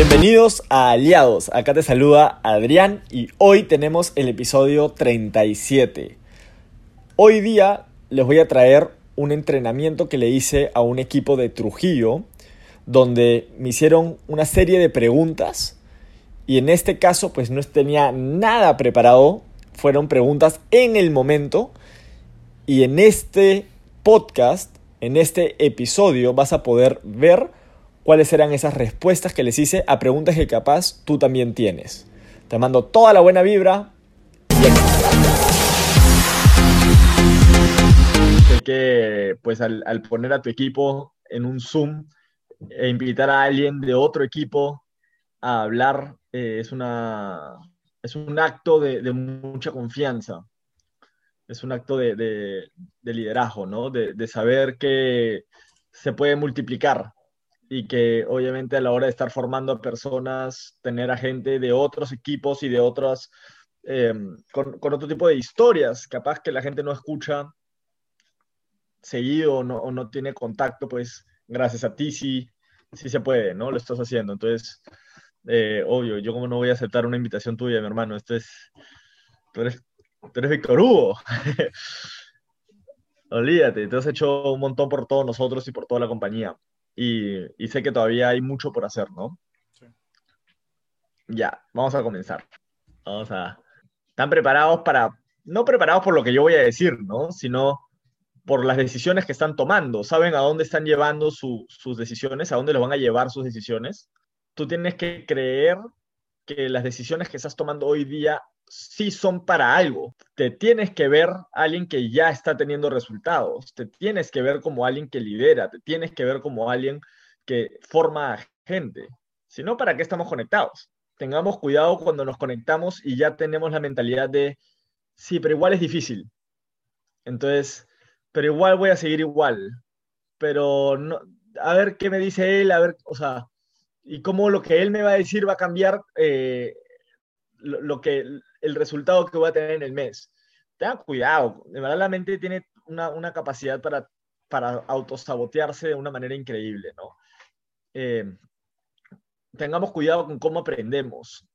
Bienvenidos a Aliados, acá te saluda Adrián y hoy tenemos el episodio 37. Hoy día les voy a traer un entrenamiento que le hice a un equipo de Trujillo, donde me hicieron una serie de preguntas y en este caso pues no tenía nada preparado, fueron preguntas en el momento y en este podcast, en este episodio vas a poder ver cuáles eran esas respuestas que les hice a preguntas que capaz tú también tienes. Te mando toda la buena vibra Sé que pues al, poner a tu equipo en un Zoom e invitar a alguien de otro equipo a hablar eh, es, una, es un acto de, mucha confianza. Es un acto de, de liderazgo, ¿no? de saber que se puede multiplicar y que obviamente a la hora de estar formando personas, tener a gente de otros equipos y de otras, eh, con, otro tipo de historias, capaz que la gente no escucha seguido o no, o no tiene contacto, pues gracias a ti sí, sí se puede, ¿no? Lo estás haciendo. Entonces, eh, obvio, yo como no voy a aceptar una invitación tuya, mi hermano, esto es, tú eres, tú eres Víctor Hugo. Olvídate, te has hecho un montón por todos nosotros y por toda la compañía y, sé que todavía hay mucho por hacer, ¿no? Sí. Ya, vamos a comenzar. Vamos a... ¿Están preparados para, no preparados por lo que yo voy a decir, ¿no? Sino por las decisiones que están tomando. ¿Saben a dónde están llevando sus decisiones? ¿A dónde los van a llevar sus decisiones? Tú tienes que creer que las decisiones que estás tomando hoy día sí son para algo. Te tienes que ver alguien que ya está teniendo resultados, te tienes que ver como alguien que lidera, te tienes que ver como alguien que forma gente. Si no, ¿para qué estamos conectados? Tengamos cuidado cuando nos conectamos y ya tenemos la mentalidad de, sí, pero igual es difícil. Entonces, pero igual voy a seguir igual. Pero no, a ver qué me dice él, a ver, o sea, y cómo lo que él me va a decir va a cambiar eh, lo, que, el resultado que voy a tener en el mes. Tengan cuidado, de la mente tiene una, capacidad para, para autosabotearse de una manera increíble, ¿no? Eh, tengamos cuidado con cómo aprendemos.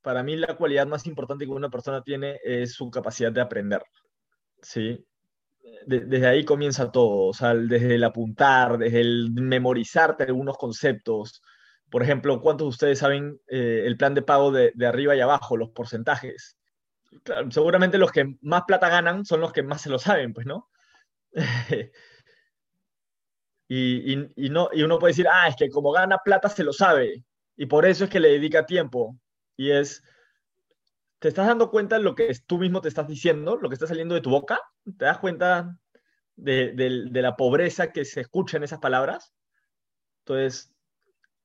Para mí la cualidad más importante que una persona tiene es su capacidad de aprender, ¿sí? desde ahí comienza todo, o sea, desde el apuntar, desde el memorizarte algunos conceptos, por ejemplo, ¿cuántos de ustedes saben eh, el plan de pago de, arriba y abajo, los porcentajes? seguramente los que más plata ganan son los que más se lo saben, pues, ¿no? y, no, y uno puede decir, ah, es que como gana plata se lo sabe, y por eso es que le dedica tiempo. Y es, ¿te estás dando cuenta de lo que tú mismo te estás diciendo, lo que está saliendo de tu boca? ¿Te das cuenta de, de la pobreza que se escucha en esas palabras? Entonces,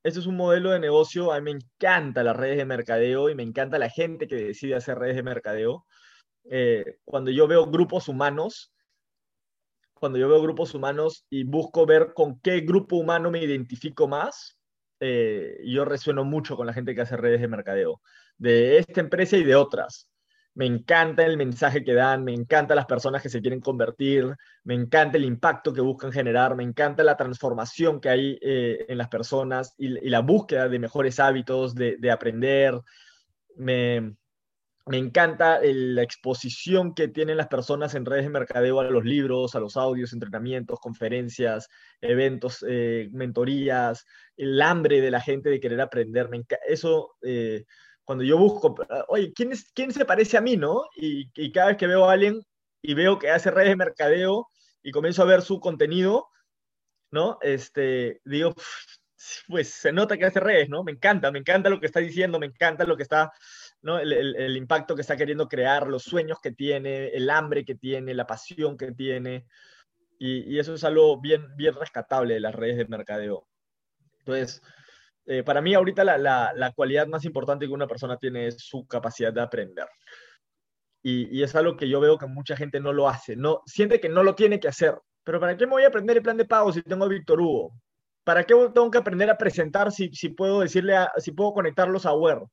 este es un modelo de negocio, a mí me encanta las redes de mercadeo y me encanta la gente que decide hacer redes de mercadeo. Eh, cuando yo veo grupos humanos, cuando yo veo grupos humanos y busco ver con qué grupo humano me identifico más, eh, yo resueno mucho con la gente que hace redes de mercadeo, de esta empresa y de otras me encanta el mensaje que dan, me encanta las personas que se quieren convertir, me encanta el impacto que buscan generar, me encanta la transformación que hay eh, en las personas y, la búsqueda de mejores hábitos, de, aprender. Me, encanta la exposición que tienen las personas en redes de mercadeo a los libros, a los audios, entrenamientos, conferencias, eventos, eh, mentorías, el hambre de la gente de querer aprender. Me eso eh, cuando yo busco, oye, ¿quién, es, quién se parece a mí, no? Y, cada vez que veo a alguien y veo que hace redes de mercadeo y comienzo a ver su contenido, ¿no? Este, digo, pues se nota que hace redes, ¿no? Me encanta, me encanta lo que está diciendo, me encanta lo que está, ¿no? El, el, impacto que está queriendo crear, los sueños que tiene, el hambre que tiene, la pasión que tiene. Y, y eso es algo bien, bien rescatable de las redes de mercadeo. Entonces, eh, para mí ahorita la, la, cualidad más importante que una persona tiene es su capacidad de aprender. Y, y, es algo que yo veo que mucha gente no lo hace, no, siente que no lo tiene que hacer. Pero ¿para qué me voy a aprender el plan de pago si tengo a Víctor Hugo? ¿Para qué tengo que aprender a presentar si, si puedo decirle, si puedo conectarlos a Word?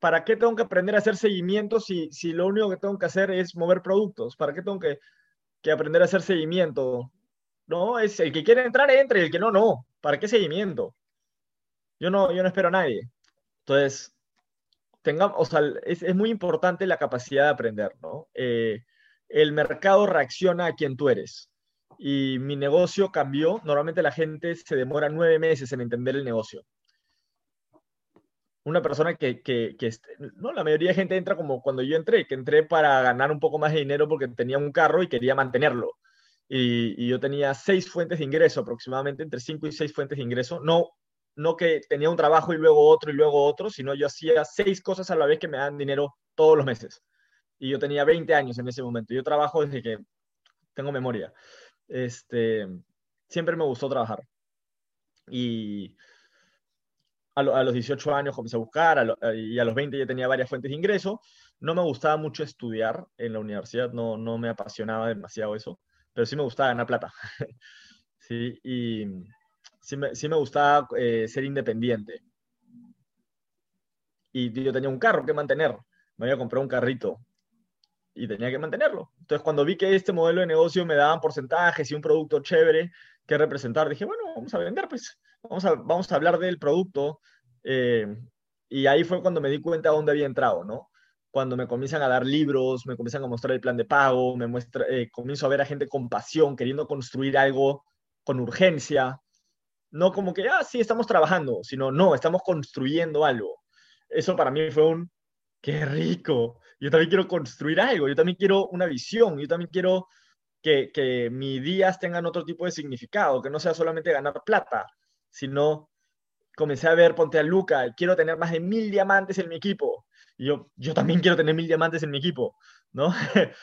¿Para qué tengo que aprender a hacer seguimiento si, si lo único que tengo que hacer es mover productos? ¿Para qué tengo que, que aprender a hacer seguimiento? No, es el que quiere entrar, entre, el que no, no. ¿Para qué seguimiento? Yo no, yo no espero a nadie. Entonces, tengamos, o sea, es, es, muy importante la capacidad de aprender, ¿no? Eh, el mercado reacciona a quien tú eres. Y mi negocio cambió. Normalmente la gente se demora nueve meses en entender el negocio. Una persona que, que, que, no, la mayoría de gente entra como cuando yo entré, que entré para ganar un poco más de dinero porque tenía un carro y quería mantenerlo. Y, y yo tenía seis fuentes de ingreso, aproximadamente entre cinco y seis fuentes de ingreso. No, no que tenía un trabajo y luego otro y luego otro, sino yo hacía seis cosas a la vez que me dan dinero todos los meses y yo tenía 20 años en ese momento. Yo trabajo desde que tengo memoria. Este, siempre me gustó trabajar. Y a, los 18 años comencé a buscar y a los 20 ya tenía varias fuentes de ingreso. No me gustaba mucho estudiar en la universidad, no, no me apasionaba demasiado eso, pero sí me gustaba ganar plata. sí, y sí me, sí me gustaba eh, ser independiente. Y yo tenía un carro que mantener. Me había comprado un carrito y tenía que mantenerlo. Entonces, cuando vi que este modelo de negocio me daban porcentajes y un producto chévere que representar, dije, bueno, vamos a vender, pues, vamos a, vamos a hablar del producto. Eh, y ahí fue cuando me di cuenta de dónde había entrado, ¿no? Cuando me comienzan a dar libros, me comienzan a mostrar el plan de pago, me muestra, eh, comienzo a ver a gente con pasión, queriendo construir algo con urgencia. No como que, ah, sí, estamos trabajando, sino, no, estamos construyendo algo. Eso para mí fue un, qué rico, yo también quiero construir algo, yo también quiero una visión, yo también quiero que, que mis días tengan otro tipo de significado, que no sea solamente ganar plata, sino comencé a ver, ponte a Luca, quiero tener más de mil diamantes en mi equipo. Y yo, yo también quiero tener mil diamantes en mi equipo, ¿no?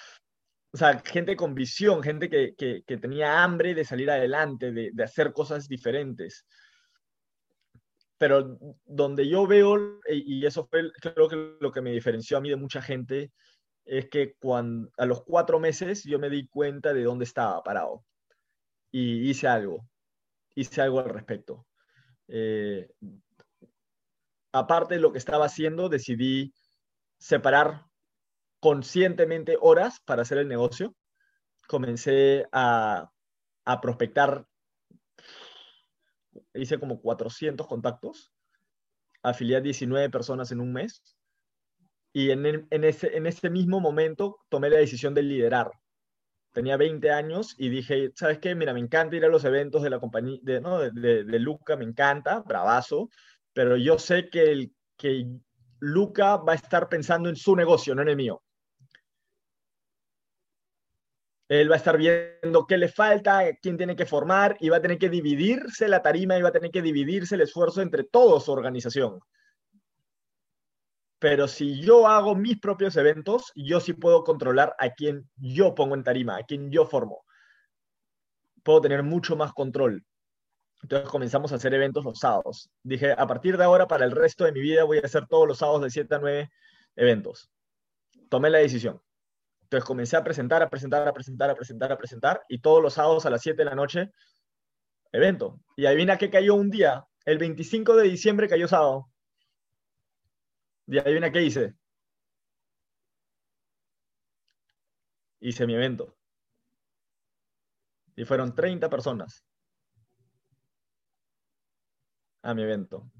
o sea, gente con visión, gente que, que, tenía hambre de salir adelante, de, de, hacer cosas diferentes pero donde yo veo, y eso fue creo que lo que me diferenció a mí de mucha gente, es que cuando, a los cuatro meses yo me di cuenta de dónde estaba parado y hice algo, hice algo al respecto. Eh, aparte de lo que estaba haciendo, decidí separar conscientemente horas para hacer el negocio. Comencé a, prospectar hice como 400 contactos, afilié a 19 personas en un mes y en, ese, mismo momento tomé la decisión de liderar. Tenía 20 años y dije, ¿sabes qué? Mira, me encanta ir a los eventos de la compañía, de, Luca, me encanta, bravazo, pero yo sé que, que Luca va a estar pensando en su negocio, no en el mío. Él va a estar viendo qué le falta, quién tiene que formar y va a tener que dividirse la tarima y va a tener que dividirse el esfuerzo entre toda su organización. Pero si yo hago mis propios eventos, yo sí puedo controlar a quién yo pongo en tarima, a quién yo formo. Puedo tener mucho más control. Entonces comenzamos a hacer eventos los sábados. Dije, a partir de ahora, para el resto de mi vida, voy a hacer todos los sábados de 7 a 9 eventos. Tomé la decisión. Entonces comencé a presentar, a presentar, a presentar, a presentar, a presentar, y todos los sábados a las 7 de la noche, evento. Y adivina qué cayó un día, el 25 de diciembre cayó sábado. Y adivina qué hice. Hice mi evento. Y fueron 30 personas a mi evento.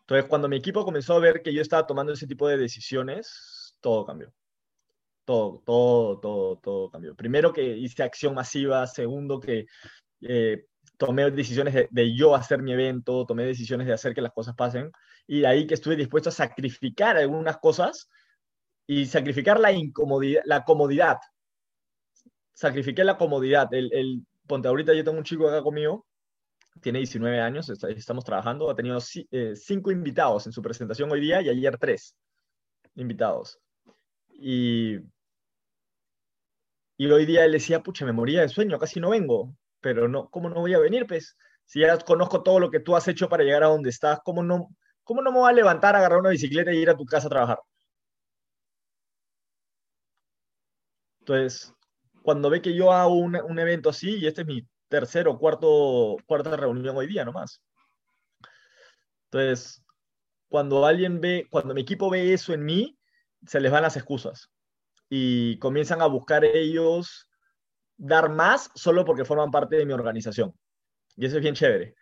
Entonces, cuando mi equipo comenzó a ver que yo estaba tomando ese tipo de decisiones, todo cambió todo, todo, todo, todo cambió. Primero que hice acción masiva, segundo que eh, tomé decisiones de, yo hacer mi evento, tomé decisiones de hacer que las cosas pasen, y de ahí que estuve dispuesto a sacrificar algunas cosas y sacrificar la incomodidad, la comodidad. Sacrifiqué la comodidad. El, el, ponte, ahorita yo tengo un chico acá conmigo, tiene 19 años, estamos trabajando, ha tenido eh, cinco invitados en su presentación hoy día y ayer tres invitados. Y y hoy día él decía, pucha, me moría de sueño, casi no vengo. Pero no, ¿cómo no voy a venir, pues? Si ya conozco todo lo que tú has hecho para llegar a donde estás, ¿cómo no, cómo no me voy a levantar, agarrar una bicicleta y ir a tu casa a trabajar? Entonces, cuando ve que yo hago un, evento así, y este es mi tercero o cuarto, cuarta reunión hoy día nomás. Entonces, cuando alguien ve, cuando mi equipo ve eso en mí, se les van las excusas y comienzan a buscar ellos dar más solo porque forman parte de mi organización. Y eso es bien chévere,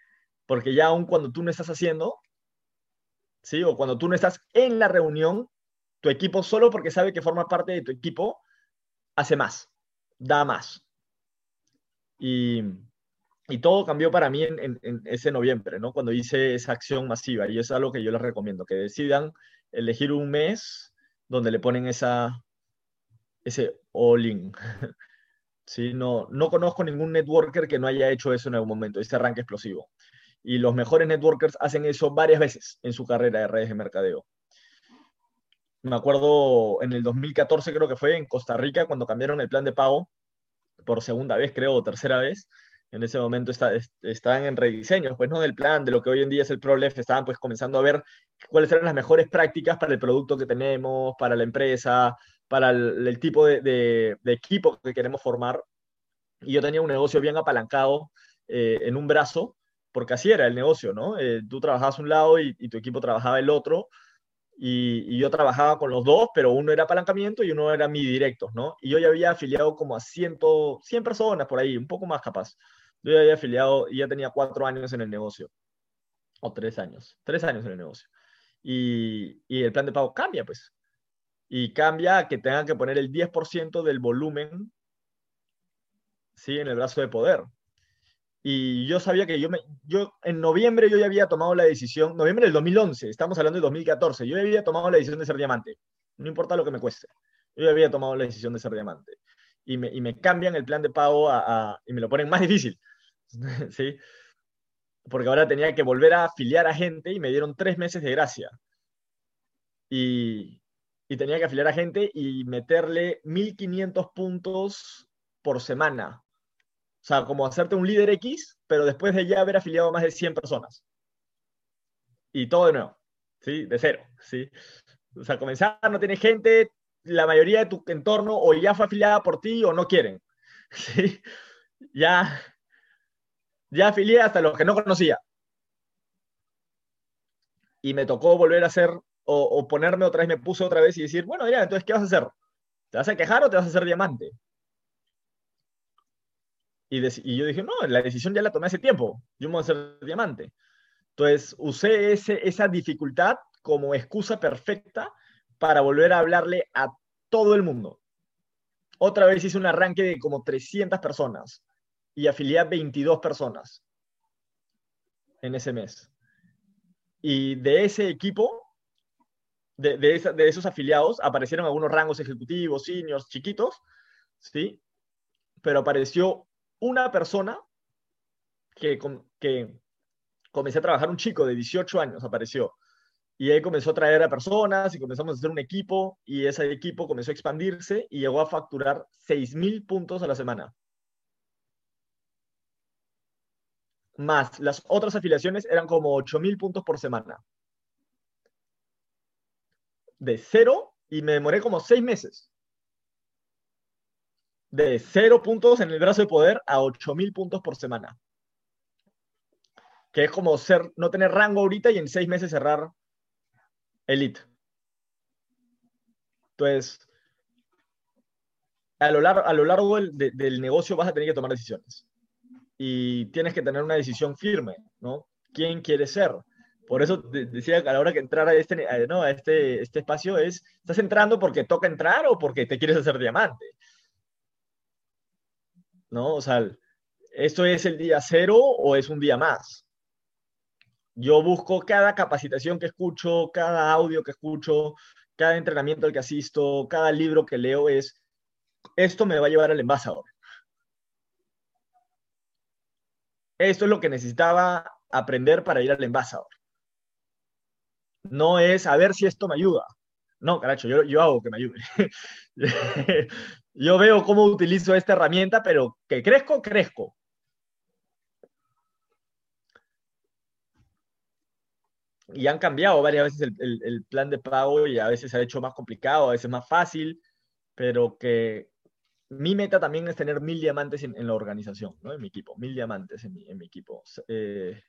porque ya aun cuando tú no estás haciendo, ¿sí? O cuando tú no estás en la reunión, tu equipo solo porque sabe que forma parte de tu equipo, hace más, da más. Y, y todo cambió para mí en, ese noviembre, ¿no? Cuando hice esa acción masiva. Y eso es algo que yo les recomiendo, que decidan elegir un mes donde le ponen esa, ese all-in. ¿Sí? No, no conozco ningún networker que no haya hecho eso en algún momento, ese arranque explosivo. Y los mejores networkers hacen eso varias veces en su carrera de redes de mercadeo. Me acuerdo en el 2014 creo que fue en Costa Rica cuando cambiaron el plan de pago por segunda vez, creo, o tercera vez. En ese momento está, estaban en rediseños, pues no del plan, de lo que hoy en día es el ProLef, estaban pues comenzando a ver cuáles eran las mejores prácticas para el producto que tenemos, para la empresa, para el, tipo de, equipo que queremos formar. Y yo tenía un negocio bien apalancado eh, en un brazo, porque así era el negocio, ¿no? Eh, tú trabajabas un lado y, y, tu equipo trabajaba el otro, y, yo trabajaba con los dos, pero uno era apalancamiento y uno era mi directo, ¿no? Y yo ya había afiliado como a 100, 100 personas por ahí, un poco más capaz. Yo ya había afiliado y ya tenía cuatro años en el negocio, o tres años, tres años en el negocio. Y, y el plan de pago cambia, pues. Y cambia a que tengan que poner el 10% del volumen, ¿sí? En el brazo de poder. Y yo sabía que yo, me, yo en noviembre yo ya había tomado la decisión, noviembre del 2011, estamos hablando de 2014, yo ya había tomado la decisión de ser diamante, no importa lo que me cueste, yo ya había tomado la decisión de ser diamante. Y me, y me cambian el plan de pago a, y me lo ponen más difícil, ¿sí? Porque ahora tenía que volver a afiliar a gente y me dieron tres meses de gracia. Y, y tenía que afiliar a gente y meterle 1500 puntos por semana o sea, como hacerte un líder X, pero después de ya haber afiliado más de 100 personas. Y todo de nuevo, ¿sí? De cero, ¿sí? O sea, comenzar, no tiene gente, la mayoría de tu entorno o ya fue afiliada por ti o no quieren, ¿sí? Ya, ya afilié hasta los que no conocía. Y me tocó volver a hacer, o, ponerme otra vez, me puse otra vez y decir, bueno, ya, entonces, ¿qué vas a hacer? ¿Te vas a quejar o te vas a hacer diamante? Y, yo dije, no, la decisión ya la tomé hace tiempo, yo me voy a hacer diamante. Entonces usé esa dificultad como excusa perfecta para volver a hablarle a todo el mundo. Otra vez hice un arranque de como 300 personas y afilié a 22 personas en ese mes. Y de ese equipo, de, esos afiliados, aparecieron algunos rangos ejecutivos, seniors, chiquitos, ¿sí? Pero apareció una persona que, que comencé a trabajar, un chico de 18 años apareció. Y ahí comenzó a traer a personas y comenzamos a hacer un equipo y ese equipo comenzó a expandirse y llegó a facturar 6.000 puntos a la semana. Más las otras afiliaciones eran como 8.000 puntos por semana. De cero y me demoré como seis meses de cero puntos en el brazo de poder a 8000 puntos por semana. Que es como ser, no tener rango ahorita y en seis meses cerrar elite. Entonces, a lo largo, a lo largo del, del, negocio vas a tener que tomar decisiones. Y tienes que tener una decisión firme, ¿no? ¿Quién quieres ser? Por eso decía a la hora que entrar a este, no, a este, este espacio es, ¿estás entrando porque toca entrar o porque te quieres hacer diamante? ¿no? O sea, ¿esto es el día cero o es un día más? Yo busco cada capacitación que escucho, cada audio que escucho, cada entrenamiento al que asisto, cada libro que leo es, esto me va a llevar al embajador. Esto es lo que necesitaba aprender para ir al embajador. No es a ver si esto me ayuda. No, caracho, yo, yo hago que me ayude. yo veo cómo utilizo esta herramienta, pero que crezco, crezco. Y han cambiado varias veces el, plan de pago y a veces se ha hecho más complicado, a veces más fácil, pero que mi meta también es tener mil diamantes en, la organización, en mi equipo, mil diamantes en mi, en mi equipo. Eh,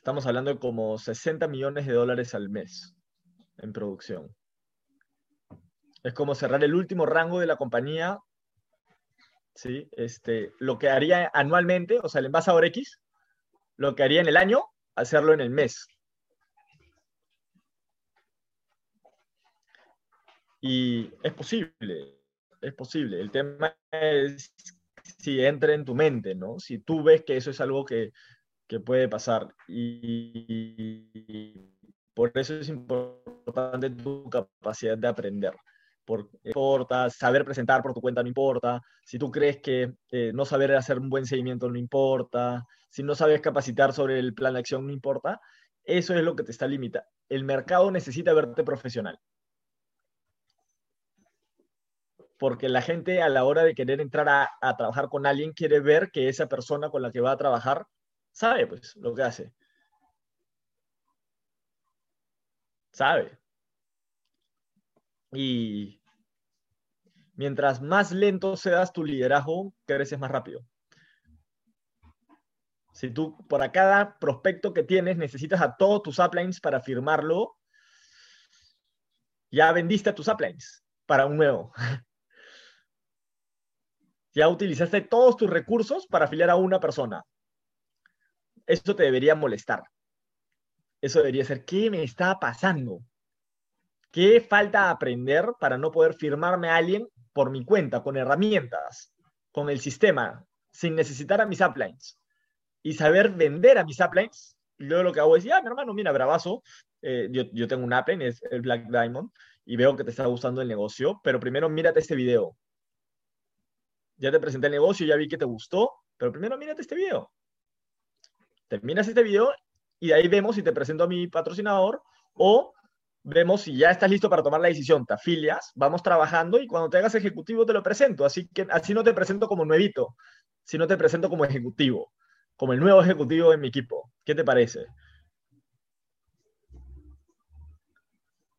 Estamos hablando de como 60 millones de dólares al mes en producción. Es como cerrar el último rango de la compañía, ¿sí? Este, lo que haría anualmente, o sea, el envase ahora X, lo que haría en el año, hacerlo en el mes. Y es posible, es posible. El tema es si entra en tu mente, ¿no? Si tú ves que eso es algo que que puede pasar. Y por eso es importante tu capacidad de aprender. Por, importa, saber presentar por tu cuenta no importa, si tú crees que eh, no saber hacer un buen seguimiento no importa, si no sabes capacitar sobre el plan de acción no importa, eso es lo que te está limitando. El mercado necesita verte profesional. Porque la gente a la hora de querer entrar a, a trabajar con alguien quiere ver que esa persona con la que va a trabajar sabe pues lo que hace. Sabe. Y mientras más lento seas tu liderazgo, creces más rápido. Si tú, por cada prospecto que tienes, necesitas a todos tus uplines para firmarlo, ya vendiste a tus uplines para un nuevo. ya utilizaste todos tus recursos para afiliar a una persona. Eso te debería molestar. Eso debería ser, ¿qué me está pasando? ¿Qué falta aprender para no poder firmarme a alguien por mi cuenta, con herramientas, con el sistema, sin necesitar a mis uplines? Y saber vender a mis uplines. Y luego lo que hago es, ya, mi hermano, mira, bravazo, eh, yo, yo, tengo un upline, es el Black Diamond, y veo que te está gustando el negocio, pero primero mírate este video. Ya te presenté el negocio, ya vi que te gustó, pero primero mírate este video. Terminas este video y de ahí vemos si te presento a mi patrocinador o vemos si ya estás listo para tomar la decisión, te afilias, vamos trabajando y cuando te hagas ejecutivo te lo presento. Así que así no te presento como nuevito, sino te presento como ejecutivo, como el nuevo ejecutivo de mi equipo. ¿Qué te parece?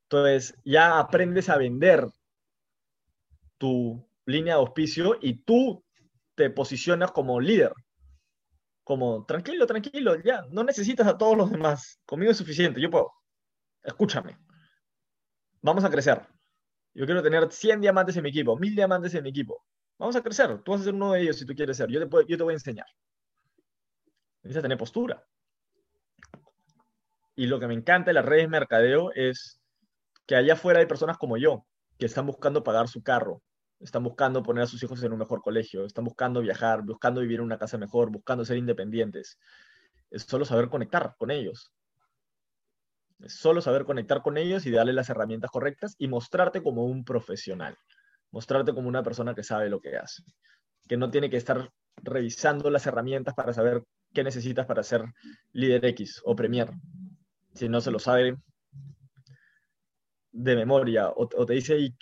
Entonces ya aprendes a vender tu línea de auspicio y tú te posicionas como líder. Como, tranquilo, tranquilo, ya, no necesitas a todos los demás. Conmigo es suficiente, yo puedo. Escúchame vamos a crecer. Yo quiero tener 100 diamantes en mi equipo, 1000 diamantes en mi equipo. Vamos a crecer. Tú vas a ser uno de ellos si tú quieres ser. Yo te, puedo, yo te voy a enseñar. Necesitas tener postura. Y lo que me encanta de las redes de mercadeo es que allá afuera hay personas como yo que están buscando pagar su carro, están buscando poner a sus hijos en un mejor colegio, están buscando viajar, buscando vivir en una casa mejor, buscando ser independientes. Es solo saber conectar con ellos. Es solo saber conectar con ellos y darle las herramientas correctas y mostrarte como un profesional. Mostrarte como una persona que sabe lo que hace. Que no tiene que estar revisando las herramientas para saber qué necesitas para ser líder X o Premier. Si no se lo sabe de memoria o, te dice, ¿y,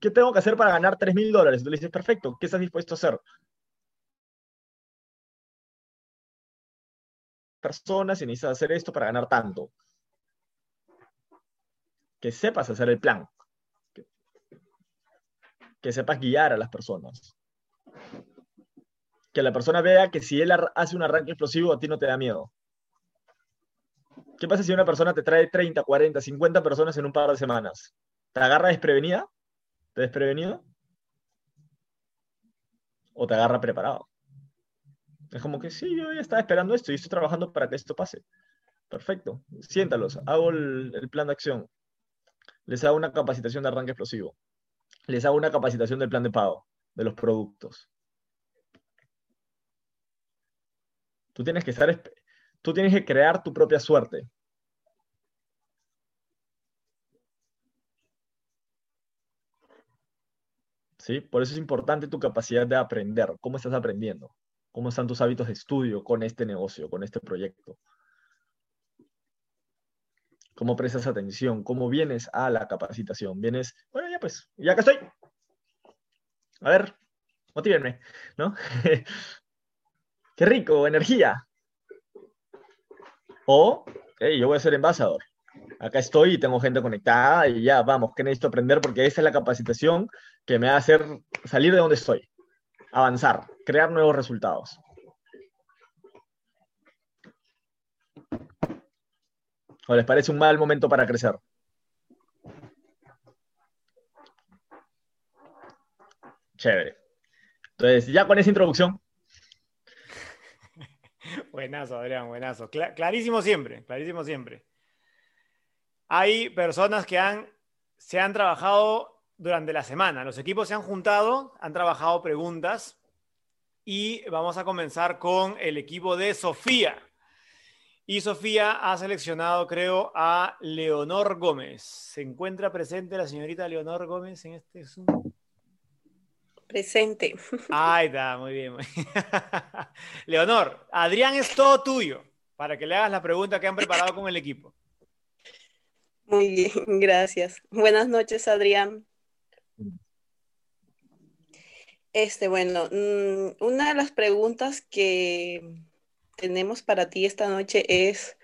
qué tengo que hacer para ganar 3 mil dólares? Tú le dices, perfecto, ¿qué estás dispuesto a hacer? Personas y necesitas hacer esto para ganar tanto que sepas hacer el plan, que, sepas guiar a las personas. Que la persona vea que si él hace un arranque explosivo, a ti no te da miedo. ¿Qué pasa si una persona te trae 30, 40, 50 personas en un par de semanas? ¿Te agarra desprevenida? ¿Te desprevenido? ¿O te agarra preparado? Es como que sí, yo ya estaba esperando esto y estoy trabajando para que esto pase. Perfecto. Siéntalos, hago el plan de acción les hago una capacitación de arranque explosivo, les hago una capacitación del plan de pago, de los productos. Tú tienes que estar, tú tienes que crear tu propia suerte. ¿Sí? Por eso es importante tu capacidad de aprender. ¿Cómo estás aprendiendo? ¿Cómo están tus hábitos de estudio con este negocio, con este proyecto? cómo prestas atención, cómo vienes a la capacitación. Vienes, bueno, ya pues, ya que estoy. A ver, motívenme, ¿no? Qué rico, energía. O, yo voy a ser embajador. Acá estoy y tengo gente conectada y ya, vamos, que necesito aprender porque esa es la capacitación que me va a hacer salir de donde estoy, avanzar, crear nuevos resultados. ¿O les parece un mal momento para crecer? Chévere. Entonces, ya con esa introducción. Buenazo, Adrián, buenazo. clarísimo siempre, clarísimo siempre. Hay personas que han, se han trabajado durante la semana. Los equipos se han juntado, han trabajado preguntas y vamos a comenzar con el equipo de Sofía. Y Sofía ha seleccionado, creo, a Leonor Gómez. ¿Se encuentra presente la señorita Leonor Gómez en este Zoom? Presente. Ahí está, muy bien. Leonor, Adrián es todo tuyo para que le hagas la pregunta que han preparado con el equipo. Muy bien, gracias. Buenas noches, Adrián. Este, bueno, mm, una de las preguntas que tenemos para ti esta noche es,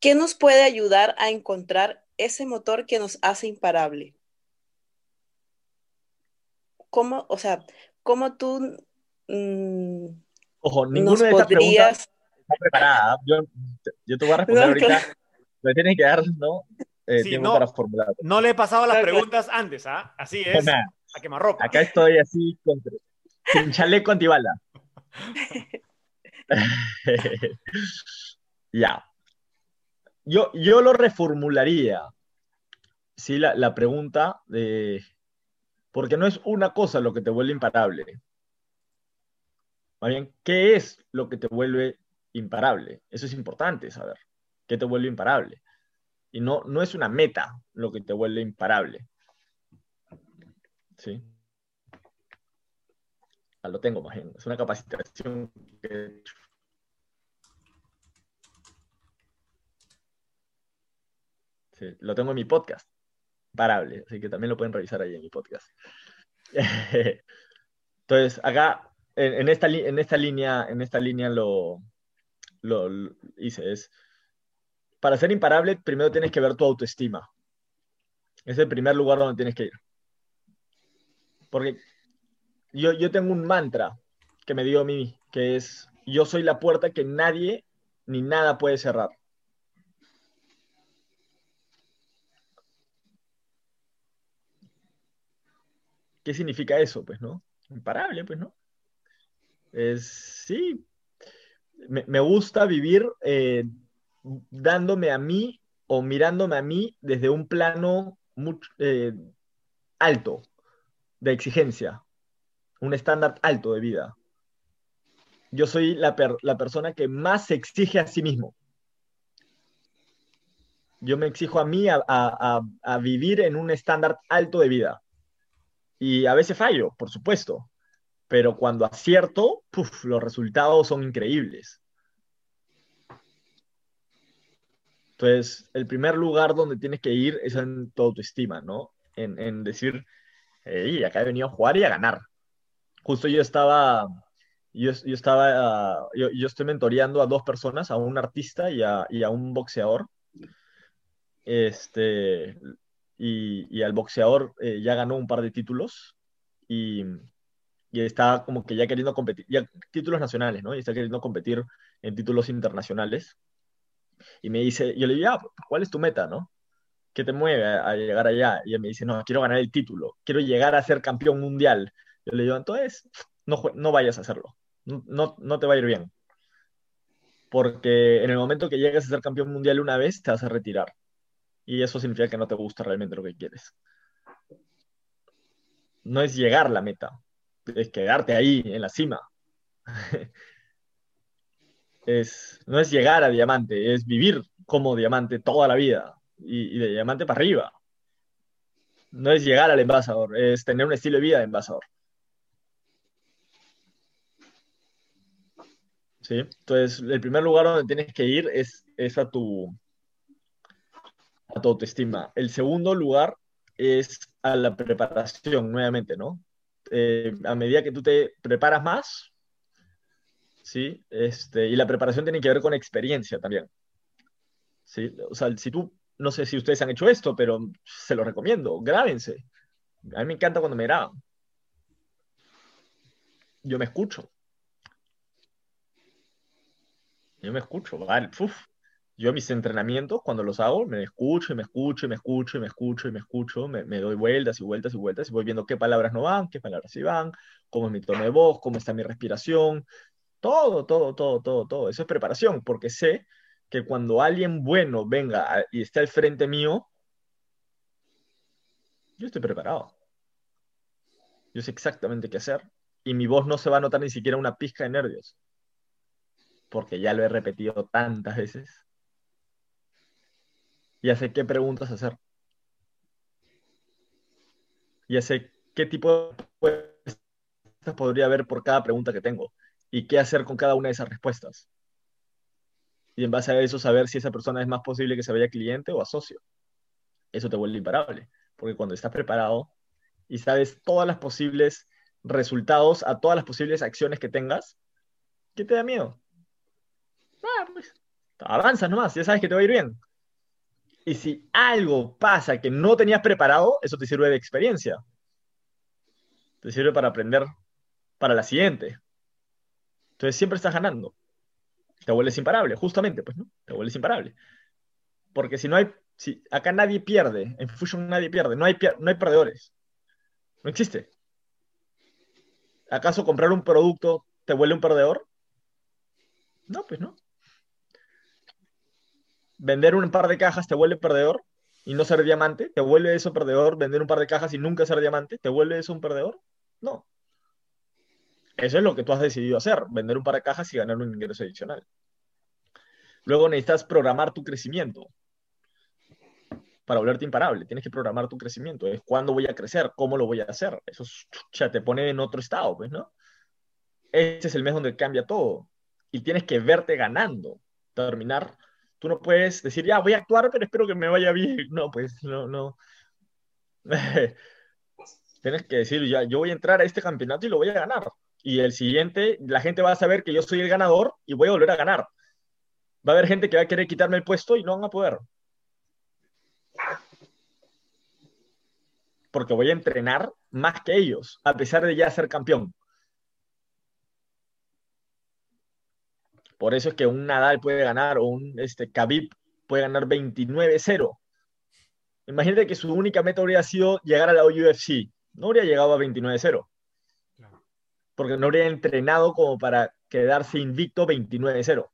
¿qué nos puede ayudar a encontrar ese motor que nos hace imparable? ¿Cómo, o sea, cómo tú mm, Ojo, ninguna de estas preguntas está preparada. Yo, yo, te voy a responder ahorita. Me tienes que dar, ¿no? Eh, sí, no, para formular. No le he pasado las preguntas antes, ¿ah? Así es. a quemarropa. Acá estoy así, con, sin chaleco antibala. ya. Yo, yo lo reformularía. Sí, la, la pregunta de. Porque no es una cosa lo que te vuelve imparable. Más bien, ¿qué es lo que te vuelve imparable? Eso es importante saber. ¿Qué te vuelve imparable? Y no, no es una meta lo que te vuelve imparable. ¿Sí? Ah, lo tengo más bien. Es una capacitación que he hecho. Sí, lo tengo en mi podcast. Imparable. Así que también lo pueden revisar ahí en mi podcast. Entonces, acá, en, esta, en esta línea, en esta línea lo, lo hice. Es para ser imparable, primero tienes que ver tu autoestima. Es el primer lugar donde tienes que ir. Porque yo, yo tengo un mantra que me dio a que es, yo soy la puerta que nadie ni nada puede cerrar. ¿Qué significa eso? Pues, ¿no? Imparable, pues, ¿no? Es, sí, me, gusta vivir eh, dándome a mí o mirándome a mí desde un plano eh, alto de exigencia, un estándar alto de vida. Yo soy la, persona que más se exige a sí mismo. Yo me exijo a mí a, vivir en un estándar alto de vida. Y a veces fallo, por supuesto, pero cuando acierto, los resultados son increíbles. Entonces, el primer lugar donde tienes que ir es en tu autoestima, ¿no? En, decir, hey, acá he venido a jugar y a ganar. Justo yo estaba, yo, estaba, yo, estoy mentoreando a dos personas, a un artista y a, un boxeador. Este, y, al boxeador eh, ya ganó un par de títulos y, y está como que ya queriendo competir, ya títulos nacionales, ¿no? Y está queriendo competir en títulos internacionales. Y me dice, yo le digo, ah, ¿cuál es tu meta, no? ¿Qué te mueve a, llegar allá? Y él me dice, no, quiero ganar el título, quiero llegar a ser campeón mundial. Yo le digo, entonces, no, no vayas a hacerlo, no, no te va a ir bien. Porque en el momento que llegues a ser campeón mundial una vez, te vas a retirar. Y eso significa que no te gusta realmente lo que quieres. No es llegar a la meta, es quedarte ahí en la cima. es, no es llegar a diamante, es vivir como diamante toda la vida y, de diamante para arriba. No es llegar al envasador, es tener un estilo de vida de envasador. ¿Sí? Entonces, el primer lugar donde tienes que ir es, es a, tu, a tu autoestima. El segundo lugar es a la preparación, nuevamente, ¿no? Eh, a medida que tú te preparas más, ¿sí? Este, y la preparación tiene que ver con experiencia también. ¿sí? O sea, si tú, no sé si ustedes han hecho esto, pero se lo recomiendo, grábense. A mí me encanta cuando me graban. Yo me escucho. Yo me escucho, vale. Yo mis entrenamientos, cuando los hago, me escucho y me escucho y me escucho y me escucho y me escucho, me, me doy vueltas y vueltas y vueltas y voy viendo qué palabras no van, qué palabras sí van, cómo es mi tono de voz, cómo está mi respiración, todo, todo, todo, todo, todo. Eso es preparación, porque sé que cuando alguien bueno venga y esté al frente mío, Yo estoy preparado. Yo sé exactamente qué hacer. Y mi voz no se va a notar ni siquiera una pizca de nervios. Porque ya lo he repetido tantas veces. Ya sé qué preguntas hacer. Ya sé qué tipo de respuestas podría haber por cada pregunta que tengo. Y qué hacer con cada una de esas respuestas. Y en base a eso saber si esa persona es más posible que se vaya cliente o a socio. Eso te vuelve imparable. Porque cuando estás preparado y sabes todas las posibles resultados a todas las posibles acciones que tengas, ¿qué te da miedo? Ah, pues, avanzas nomás, ya sabes que te va a ir bien. Y si algo pasa que no tenías preparado, eso te sirve de experiencia. Te sirve para aprender para la siguiente. Entonces siempre estás ganando. Te vuelves imparable, justamente, pues, ¿no? Te vuelves imparable. Porque si no hay, si acá nadie pierde, en Fusion nadie pierde, no hay, no hay perdedores. No existe. ¿Acaso comprar un producto te vuelve un perdedor? No, pues no. ¿Vender un par de cajas te vuelve perdedor y no ser diamante? ¿Te vuelve eso perdedor vender un par de cajas y nunca ser diamante? ¿Te vuelve eso un perdedor? No. Eso es lo que tú has decidido hacer, vender un par de cajas y ganar un ingreso adicional. Luego necesitas programar tu crecimiento para volverte imparable. Tienes que programar tu crecimiento. Es cuándo voy a crecer, cómo lo voy a hacer. Eso te pone en otro estado, pues, ¿no? Este es el mes donde cambia todo. Y tienes que verte ganando, terminar. Tú no puedes decir, ya, voy a actuar, pero espero que me vaya bien. No, pues, no, no. tienes que decir, ya, yo voy a entrar a este campeonato y lo voy a ganar. Y el siguiente, la gente va a saber que yo soy el ganador y voy a volver a ganar. Va a haber gente que va a querer quitarme el puesto y no van a poder. porque voy a entrenar más que ellos, a pesar de ya ser campeón. Por eso es que un Nadal puede ganar o un este, Khabib puede ganar 29-0. Imagínate que su única meta habría sido llegar a la UFC. No habría llegado a 29-0. Porque no habría entrenado como para quedarse invicto 29-0.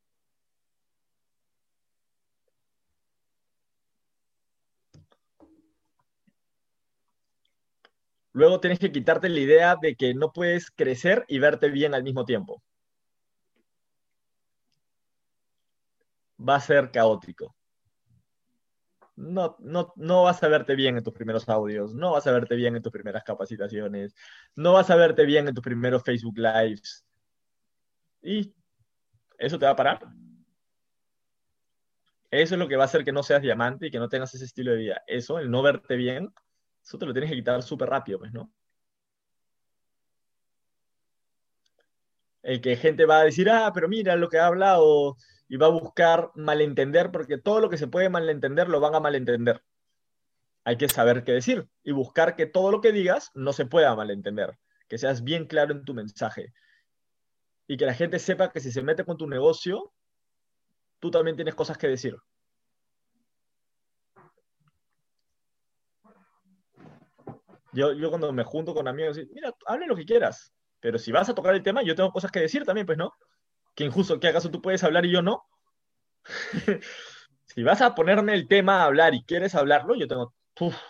Luego tienes que quitarte la idea de que no puedes crecer y verte bien al mismo tiempo. Va a ser caótico. No, no, no vas a verte bien en tus primeros audios, no vas a verte bien en tus primeras capacitaciones, no vas a verte bien en tus primeros Facebook Lives. Y eso te va a parar. Eso es lo que va a hacer que no seas diamante y que no tengas ese estilo de vida. Eso, el no verte bien, eso te lo tienes que quitar súper rápido, pues, ¿no? El que gente va a decir, ah, pero mira lo que ha hablado y va a buscar malentender, porque todo lo que se puede malentender lo van a malentender. Hay que saber qué decir y buscar que todo lo que digas no se pueda malentender, que seas bien claro en tu mensaje y que la gente sepa que si se mete con tu negocio, tú también tienes cosas que decir. Yo, yo cuando me junto con amigos, mira, hable lo que quieras, pero si vas a tocar el tema, yo tengo cosas que decir también, pues, ¿no? Que injusto, ¿qué acaso tú puedes hablar y yo no? si vas a ponerme el tema a hablar y quieres hablarlo, yo tengo,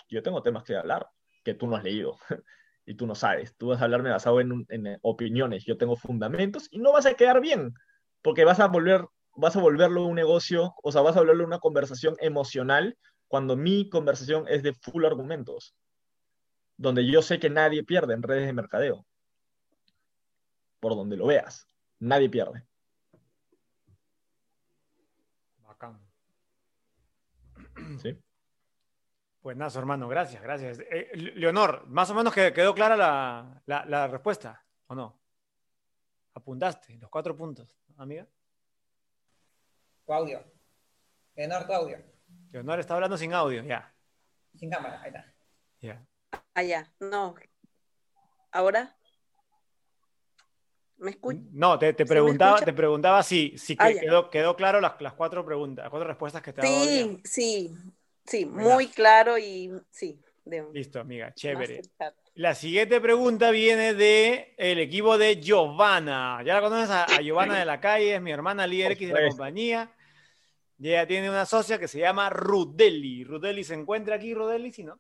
yo tengo temas que hablar que tú no has leído y tú no sabes. Tú vas a hablarme basado en, en, opiniones, yo tengo fundamentos y no vas a quedar bien, porque vas a volver, vas a volverlo un negocio, o sea, vas a volverlo una conversación emocional cuando mi conversación es de full argumentos donde yo sé que nadie pierde en redes de mercadeo. Por donde lo veas, nadie pierde. ¿Sí? Pues nada, hermano, gracias, gracias. Eh, Leonor, más o menos quedó clara la, la, respuesta, ¿o no? Apuntaste los cuatro puntos, amiga. audio. Leonor, tu audio. Leonor está hablando sin audio, ya. Sin cámara, ahí está. Ya. Allá, ah, no. ¿Ahora? ¿Me escuchas? No, te, preguntaba, te preguntaba si, si ah, quedó, quedó, claro las, las, cuatro preguntas, las cuatro respuestas que te Sí, sí, sí, muy claro y sí. Listo, amiga, chévere. La siguiente pregunta viene de el equipo de Giovanna. Ya la conoces a, Giovanna de la calle, es mi hermana líder X de la compañía. Y ella tiene una socia que se llama Rudeli. Rudeli se encuentra aquí, Rudeli, si no.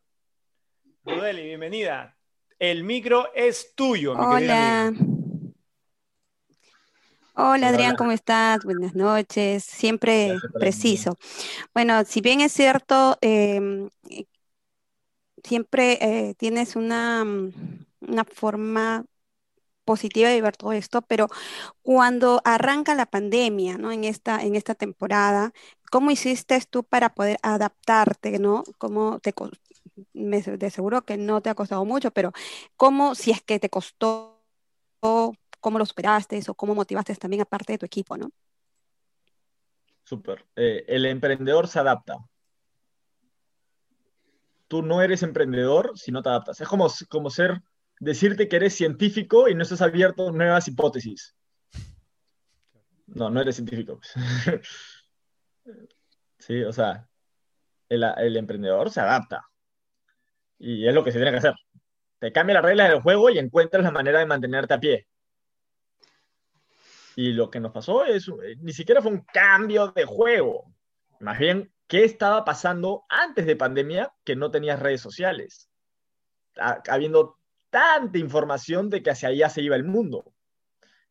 Rudeli, bienvenida. El micro es tuyo, mi querida Hola. amiga. Hola Adrián. ¿cómo estás? Buenas noches. Siempre preciso. Bueno, si bien es cierto, em, eh, siempre eh, tienes una, mm, una forma positiva de ver todo esto, pero cuando arranca la pandemia, ¿no? En esta, en esta temporada, ¿cómo hiciste tú para poder adaptarte, ¿no? ¿Cómo te, me- de seguro que no te ha costado mucho, pero ¿cómo, si es que te costó, cómo lo superaste o cómo motivaste también a parte de tu equipo, ¿no? Súper. Eh, el emprendedor se adapta. Tú no eres emprendedor si no te adaptas. Es como, como ser, decirte que eres científico y no estás abierto a nuevas hipótesis. No, no eres científico. Sí, o sea, el, el emprendedor se adapta. Y es lo que se tiene que hacer. Te cambia las reglas del juego y encuentras la manera de mantenerte a pie. Y lo que nos pasó es, eh, ni siquiera fue un cambio de juego. Más bien, ¿qué estaba pasando antes de pandemia que no tenías redes sociales? Ha- Habiendo tanta información de que hacia allá se iba el mundo.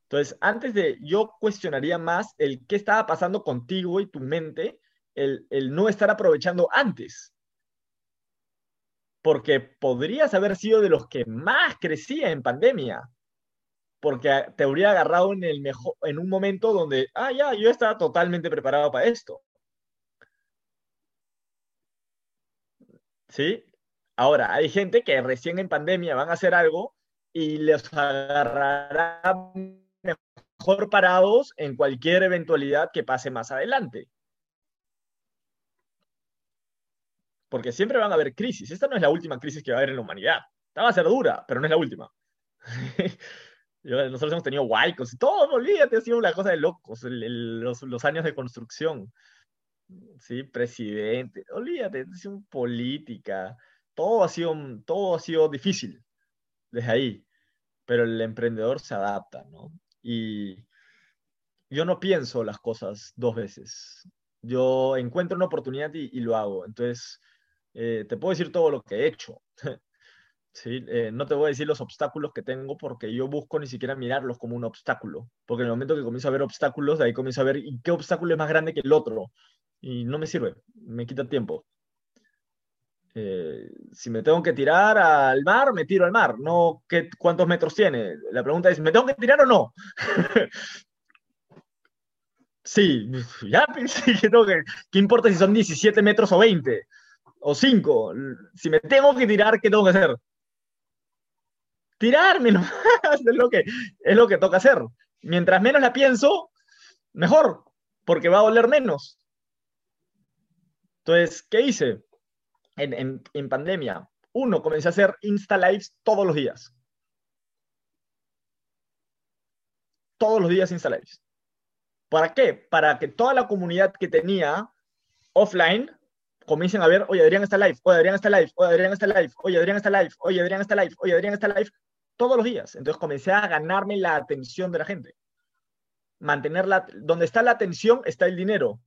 Entonces, antes de, yo cuestionaría más el qué estaba pasando contigo y tu mente, el, el no estar aprovechando antes. Porque podrías haber sido de los que más crecía en pandemia porque te habría agarrado en, el mejor, en un momento donde, ah, ya, yo estaba totalmente preparado para esto. ¿Sí? Ahora, hay gente que recién en pandemia van a hacer algo y les agarrará mejor parados en cualquier eventualidad que pase más adelante. Porque siempre van a haber crisis. Esta no es la última crisis que va a haber en la humanidad. Esta va a ser dura, pero no es la última. Nosotros hemos tenido huaicos y todo, olvídate, ha sido una cosa de locos, el- el- los, los años de construcción. Sí, presidente, olvídate, ha sido política, todo ha sido, todo ha sido difícil desde ahí, pero el emprendedor se adapta, ¿no? Y yo no pienso las cosas dos veces. Yo encuentro una oportunidad y, y lo hago. Entonces, eh, te puedo decir todo lo que he hecho. Sí, eh, no te voy a decir los obstáculos que tengo porque yo busco ni siquiera mirarlos como un obstáculo, porque en el momento que comienzo a ver obstáculos, de ahí comienzo a ver ¿y qué obstáculo es más grande que el otro y no me sirve, me quita tiempo. Eh, si me tengo que tirar al mar, me tiro al mar, no qué, cuántos metros tiene. La pregunta es, ¿me tengo que tirar o no? Sí, ya, sí, que tengo que- ¿qué importa si son 17 metros o 20 o 5? Si me tengo que tirar, ¿qué tengo que hacer? Tirarme nomás, es lo que, es lo que toca hacer. Mientras menos la pienso, mejor, porque va a doler menos. Entonces, ¿qué hice en, en, en pandemia? Uno, comencé a hacer Insta Lives todos los días. Todos los días Insta Lives. ¿Para qué? Para que toda la comunidad que tenía offline comiencen a ver, oye, Adrián está live, oye, Adrián está live, oye, Adrián está live, oye, Adrián está live, oye, Adrián está live, oye, Adrián está live, todos los días. Entonces comencé a ganarme la atención de la gente. Mantenerla, donde está la atención está el dinero.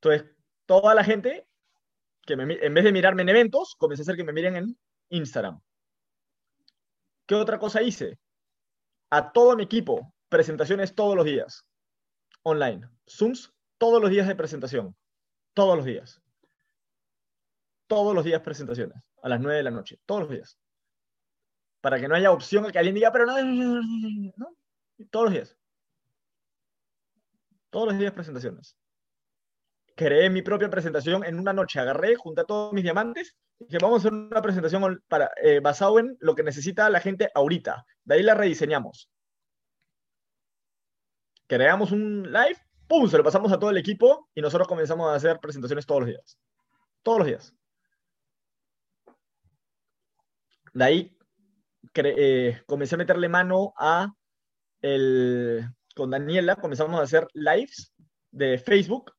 Entonces, toda la gente que me, en vez de mirarme en eventos, comencé a hacer que me miren en Instagram. ¿Qué otra cosa hice? A todo mi equipo, presentaciones todos los días, online. Zooms todos los días de presentación, todos los días. Todos los días presentaciones, a las 9 de la noche, todos los días. Para que no haya opción a que alguien diga, pero no, no, todos los días. Todos los días presentaciones. Creé mi propia presentación en una noche, agarré, junté a todos mis diamantes y dije, vamos a hacer una presentación para, eh, basado en lo que necesita la gente ahorita. De ahí la rediseñamos. Creamos un live, ¡pum! Se lo pasamos a todo el equipo y nosotros comenzamos a hacer presentaciones todos los días. Todos los días. De ahí eh, comencé a meterle mano a el, con Daniela, comenzamos a hacer lives de Facebook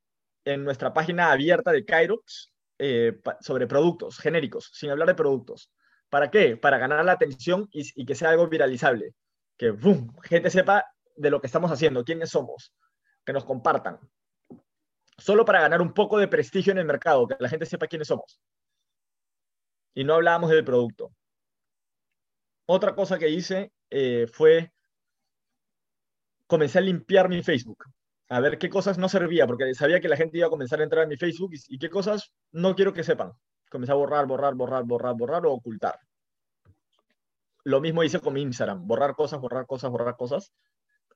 en nuestra página abierta de Kairox eh, sobre productos genéricos, sin hablar de productos. ¿Para qué? Para ganar la atención y, y que sea algo viralizable. Que boom, gente sepa de lo que estamos haciendo, quiénes somos, que nos compartan. solo para ganar un poco de prestigio en el mercado, que la gente sepa quiénes somos. Y no hablábamos del producto. Otra cosa que hice eh, fue comencé a limpiar mi Facebook, a ver qué cosas no servía, porque sabía que la gente iba a comenzar a entrar en mi Facebook y, qué cosas no quiero que sepan. Comencé a borrar, borrar, borrar, borrar, borrar o ocultar. Lo mismo hice con mi Instagram, borrar cosas, borrar cosas, borrar cosas.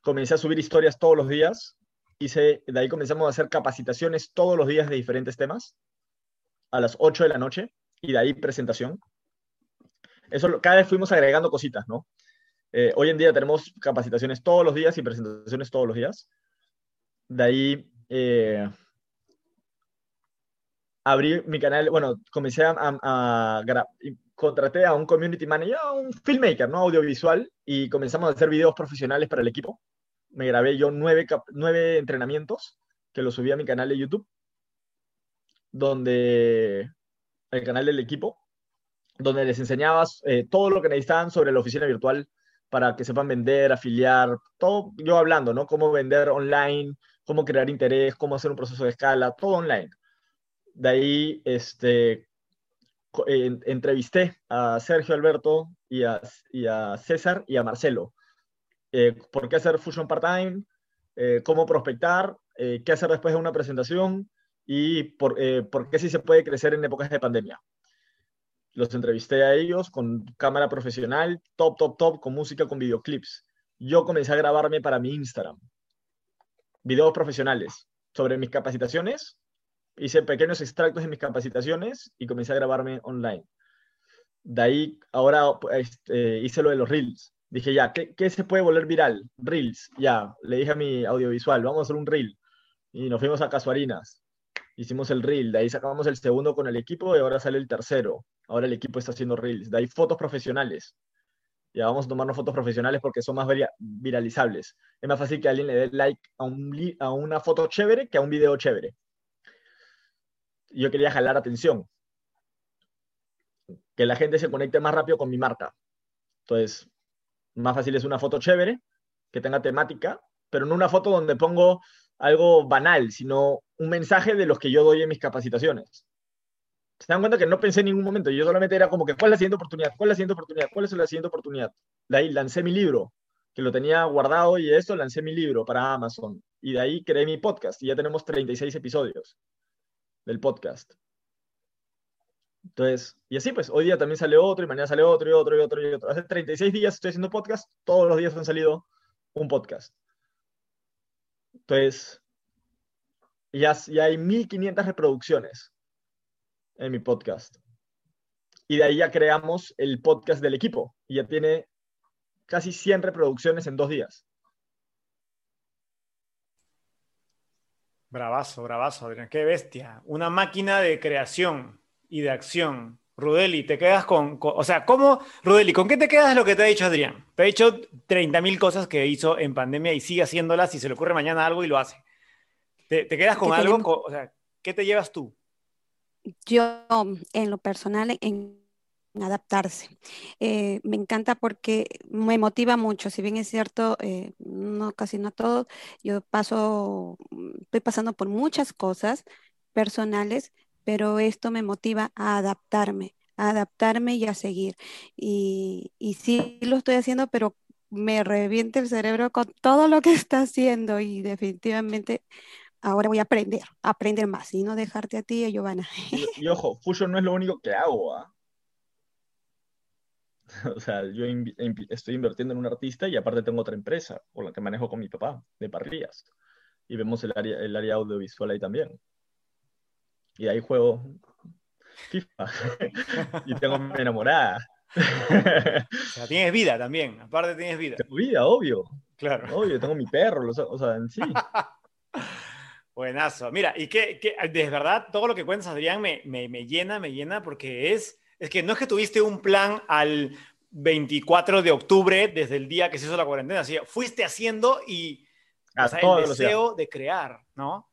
Comencé a subir historias todos los días. Hice, de ahí comenzamos a hacer capacitaciones todos los días de diferentes temas a las 8 de la noche y de ahí presentación. Eso cada vez fuimos agregando cositas, ¿no? Eh, hoy en día tenemos capacitaciones todos los días y presentaciones todos los días. De ahí eh, abrí mi canal, bueno, comencé a, a- a contraté a un community manager, a un filmmaker, ¿no? Audiovisual, y comenzamos a hacer videos profesionales para el equipo. Me grabé yo nueve, nueve entrenamientos que los subí a mi canal de YouTube, donde el canal del equipo, donde les enseñaba eh, todo lo que necesitaban sobre la oficina virtual para que sepan vender, afiliar, todo yo hablando, ¿no? Cómo vender online, cómo crear interés, cómo hacer un proceso de escala, todo online. De ahí, este, en- entrevisté a Sergio Alberto y a, César y a Marcelo. Eh, ¿Por qué hacer Fusion Part-Time? Eh, ¿Cómo prospectar? Eh, ¿Qué hacer después de una presentación? Y por, eh, por qué sí se puede crecer en épocas de pandemia. Los entrevisté a ellos con cámara profesional, top, top, top, con música, con videoclips. Yo comencé a grabarme para mi Instagram. Videos profesionales sobre mis capacitaciones. Hice pequeños extractos de mis capacitaciones y comencé a grabarme online. De ahí, ahora este, hice lo de los Reels. Dije, ya, ¿qué, ¿qué se puede volver viral? Reels, ya. Le dije a mi audiovisual, vamos a hacer un Reel. Y nos fuimos a Casuarinas. Hicimos el Reel. De ahí sacamos el segundo con el equipo y ahora sale el tercero. Ahora el equipo está haciendo Reels. De ahí fotos profesionales. Ya vamos a tomarnos fotos profesionales porque son más vira- viralizables. Es más fácil que alguien le dé like a, un a una foto chévere que a un video chévere. Yo quería jalar atención. Que la gente se conecte más rápido con mi marca. Entonces, más fácil es una foto chévere, que tenga temática, pero no una foto donde pongo algo banal, sino un mensaje de los que yo doy en mis capacitaciones. Se dan cuenta que no pensé en ningún momento, yo solamente era como que, ¿cuál es la siguiente oportunidad? ¿Cuál es la siguiente oportunidad? ¿Cuál es la siguiente oportunidad? De ahí lancé mi libro, que lo tenía guardado y eso lancé mi libro para Amazon. Y de ahí creé mi podcast y ya tenemos 36 episodios del podcast. Entonces, y así pues, hoy día también sale otro y mañana sale otro y otro y otro y otro. Hace 36 días estoy haciendo podcast, todos los días han salido un podcast. Entonces, ya, hay 1500 reproducciones en mi podcast. Y de ahí ya creamos el podcast del equipo. Y ya tiene casi 100 reproducciones en dos días. Bravazo, bravazo, Adrián. Qué bestia. Una máquina de creación y de acción. Rudeli, te quedas con, con- O sea, ¿cómo, Rudeli, con qué te quedas lo que te ha dicho Adrián? Te ha dicho 30.000 cosas que hizo en pandemia y sigue haciéndolas y se le ocurre mañana algo y lo hace. ¿Te, te quedas con algo? o sea, ¿qué te llevas tú? Yo, en lo personal, en adaptarse. Eh, me encanta porque me motiva mucho. Si bien es cierto, eh, no casi no a todos, yo paso, estoy pasando por muchas cosas personales, pero esto me motiva a adaptarme, a adaptarme y a seguir. Y, y sí lo estoy haciendo, pero me revienta el cerebro con todo lo que está haciendo y definitivamente ahora voy a aprender, a aprender más y no dejarte a ti, Giovanna. Y, y ojo, Fusion no es lo único que hago. ¿ah? O sea, yo estoy invirtiendo en un artista y aparte tengo otra empresa con la que manejo con mi papá, de parrillas. Y vemos el área, el área audiovisual ahí también. Y ahí juego FIFA. y tengo mi enamorada. O sea, tienes vida también. Aparte tienes vida. tengo vida, obvio. Claro. Obvio, tengo mi perro. los- O sea, en sí. Buenazo. Mira, y que, que de verdad todo lo que cuentas, Adrián, me, me, me llena, me llena, porque es, es que no es que tuviste un plan al 24 de octubre, desde el día que se hizo la cuarentena, así, fuiste haciendo y o sea, el deseo de crear, ¿no?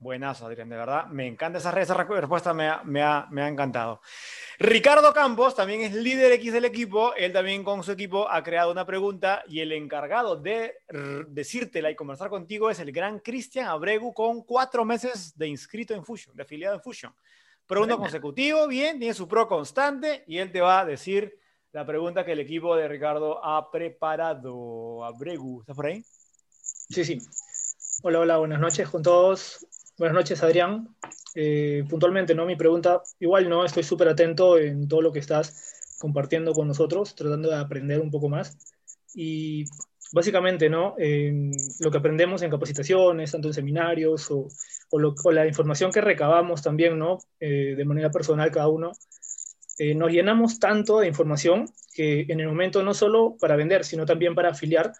Buenas, Adrián, de verdad. Me encanta esa, esa respuesta, me ha, me, ha, me ha, encantado. Ricardo Campos también es líder X del equipo. Él también con su equipo ha creado una pregunta y el encargado de decírtela y conversar contigo es el gran Cristian Abregu con cuatro meses de inscrito en Fusion, de afiliado en Fusion. Pregunta consecutivo, bien, tiene su pro constante y él te va a decir la pregunta que el equipo de Ricardo ha preparado. Abregu, ¿estás por ahí? Sí, sí. Hola, hola, buenas noches con todos. Buenas noches, Adrián. Eh, puntualmente, ¿no? Mi pregunta, igual, ¿no? Estoy súper atento en todo lo que estás compartiendo con nosotros, tratando de aprender un poco más. Y básicamente, ¿no? lo que aprendemos en capacitaciones, tanto en seminarios o, o, la información que recabamos también, ¿no? Eh, de manera personal cada uno, eh, nos llenamos tanto de información que en el momento no solo para vender, sino también para afiliar,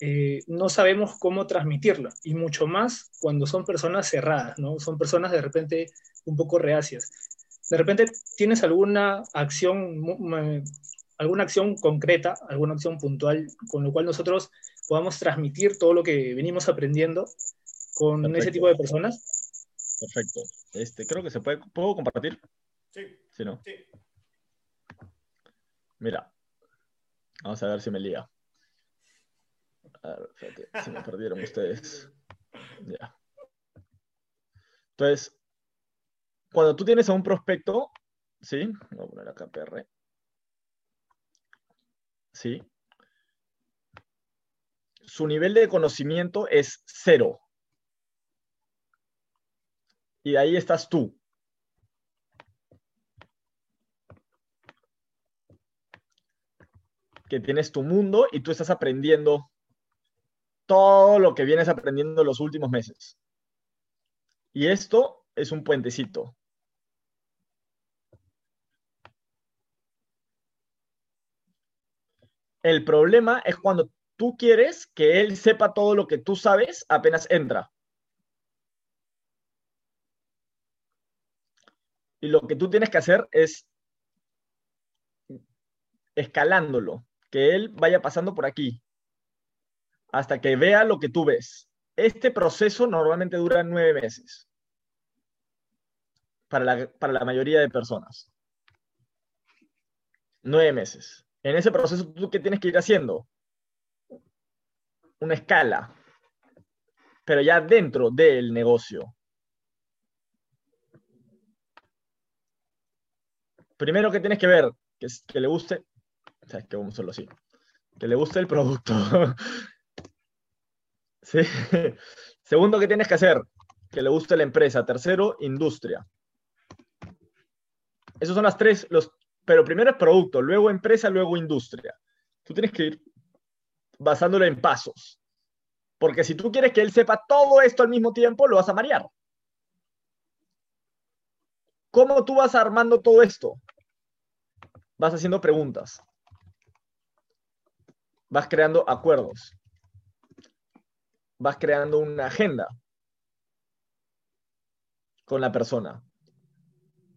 eh, no sabemos cómo transmitirla, y mucho más cuando son personas cerradas, ¿no? Son personas de repente un poco reacias. De repente tienes alguna acción, alguna acción concreta, alguna acción puntual, con lo cual nosotros podamos transmitir todo lo que venimos aprendiendo con ese tipo de personas. Perfecto. Este, creo que se puede, ¿puedo compartir? Sí. ¿Sí, no? Sí. Mira, vamos a ver si me lía. A ver, se me perdieron ustedes. Ya. Entonces, cuando tú tienes a un prospecto, ¿sí? Voy a poner acá PR. ¿Sí? Su nivel de conocimiento es cero. Y ahí estás tú. Que tienes tu mundo y tú estás aprendiendo todo lo que vienes aprendiendo los últimos meses. Y esto es un puentecito. El problema es cuando tú quieres que él sepa todo lo que tú sabes apenas entra. Y lo que tú tienes que hacer es escalándolo, que él vaya pasando por aquí, hasta que vea lo que tú ves. Este proceso normalmente dura nueve meses para la, para la mayoría de personas. Nueve meses. En ese proceso, ¿tú qué tienes que ir haciendo? Una escala, pero ya dentro del negocio. Primero que tienes que ver, que, que le guste, o sea, que vamos a hacerlo así, que le guste el producto, Sí. Segundo, ¿qué tienes que hacer? Que le guste la empresa. Tercero, industria. Esos son las tres, los, pero primero es producto, luego empresa, luego industria. Tú tienes que ir basándolo en pasos. Porque si tú quieres que él sepa todo esto al mismo tiempo, lo vas a marear. ¿Cómo tú vas armando todo esto? Vas haciendo preguntas. Vas creando acuerdos vas creando una agenda con la persona.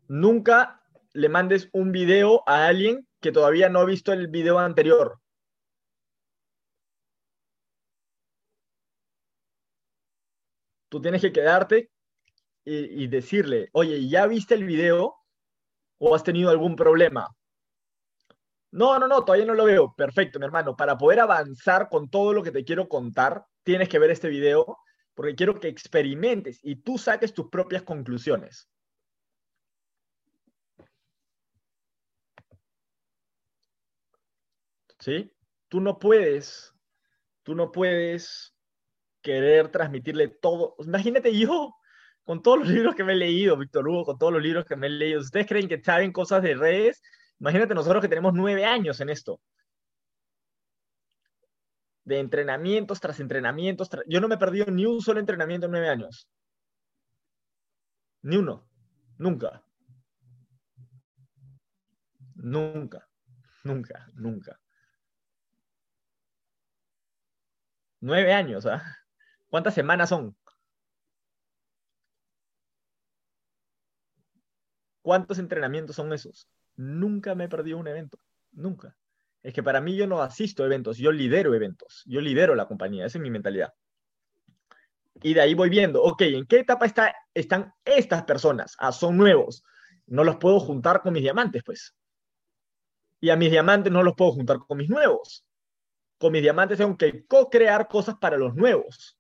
Nunca le mandes un video a alguien que todavía no ha visto el video anterior. Tú tienes que quedarte y, decirle, oye, ¿ya viste el video o has tenido algún problema? No, no, no, todavía no lo veo. Perfecto, mi hermano. Para poder avanzar con todo lo que te quiero contar, tienes que ver este video porque quiero que experimentes y tú saques tus propias conclusiones. ¿Sí? Tú no puedes, tú no puedes querer transmitirle todo. Imagínate yo, con todos los libros que me he leído, Víctor Hugo, con todos los libros que me he leído. ¿Ustedes creen que saben cosas de redes? Imagínate nosotros que tenemos nueve años en esto de entrenamientos tras entrenamientos. Yo no me he perdido ni un solo entrenamiento en nueve años. Ni uno. Nunca. Nunca. Nunca. Nunca. Nueve años, ¿ah? ¿Cuántas semanas son? ¿Cuántos entrenamientos son esos? Nunca me he perdido un evento. Nunca. Es que para mí yo no asisto a eventos, yo lidero eventos, yo lidero la compañía, esa es mi mentalidad. Y de ahí voy viendo, ok, ¿en qué etapa está, están estas personas? Ah, son nuevos. No los puedo juntar con mis diamantes, pues. Y a mis diamantes no los puedo juntar con mis nuevos. Con mis diamantes tengo que co-crear cosas para los nuevos.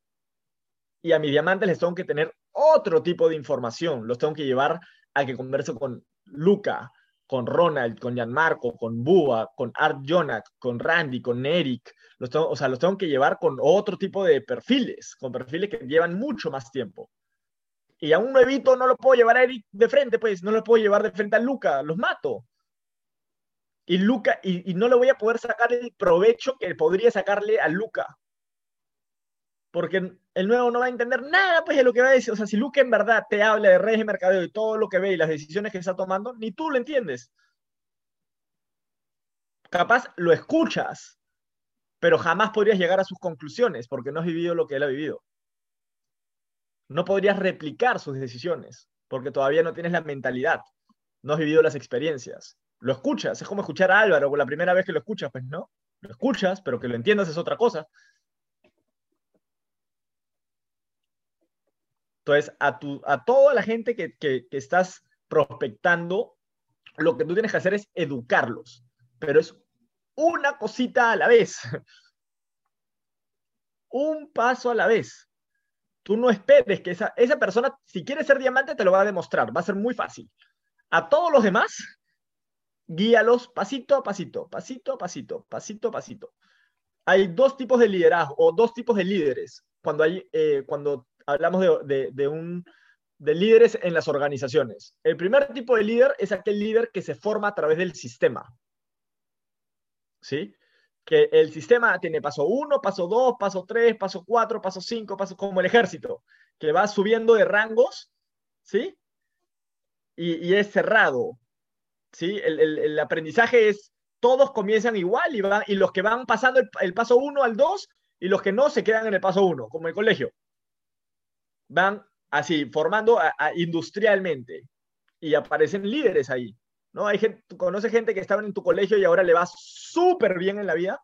Y a mis diamantes les tengo que tener otro tipo de información. Los tengo que llevar a que converse con Luca, con Ronald, con Gianmarco, con Bua, con Art Jonak, con Randy, con Eric. Los tengo, o sea, los tengo que llevar con otro tipo de perfiles, con perfiles que llevan mucho más tiempo. Y a un nuevito no lo puedo llevar a Eric de frente, pues no lo puedo llevar de frente a Luca, los mato. Y Luca, y, y no le voy a poder sacar el provecho que podría sacarle a Luca. Porque el nuevo no va a entender nada pues, de lo que va a decir. O sea, si Luke en verdad te habla de redes de mercadeo y todo lo que ve y las decisiones que está tomando, ni tú lo entiendes. Capaz lo escuchas, pero jamás podrías llegar a sus conclusiones porque no has vivido lo que él ha vivido. No podrías replicar sus decisiones porque todavía no tienes la mentalidad, no has vivido las experiencias. Lo escuchas, es como escuchar a Álvaro la primera vez que lo escuchas, pues no. Lo escuchas, pero que lo entiendas es otra cosa. Entonces, a, tu, a toda la gente que, que, que estás prospectando, lo que tú tienes que hacer es educarlos, pero es una cosita a la vez. Un paso a la vez. Tú no esperes que esa, esa persona, si quiere ser diamante, te lo va a demostrar. Va a ser muy fácil. A todos los demás, guíalos pasito a pasito, pasito a pasito, pasito a pasito. Hay dos tipos de liderazgo o dos tipos de líderes. Cuando, hay, eh, cuando hablamos de, un, de líderes en las organizaciones. El primer tipo de líder es aquel líder que se forma a través del sistema. ¿Sí? Que el sistema tiene paso 1, paso 2, paso 3, paso 4, paso 5, paso como el ejército, que va subiendo de rangos, ¿sí? Y, es cerrado, ¿sí? El, el, aprendizaje es, todos comienzan igual y, van, y los que van pasando el, el paso 1 al 2 y los que no se quedan en el paso 1, como el colegio van así, formando industrialmente y aparecen líderes ahí. ¿no? Hay gente, tú conoces gente que estaba en tu colegio y ahora le va súper bien en la vida.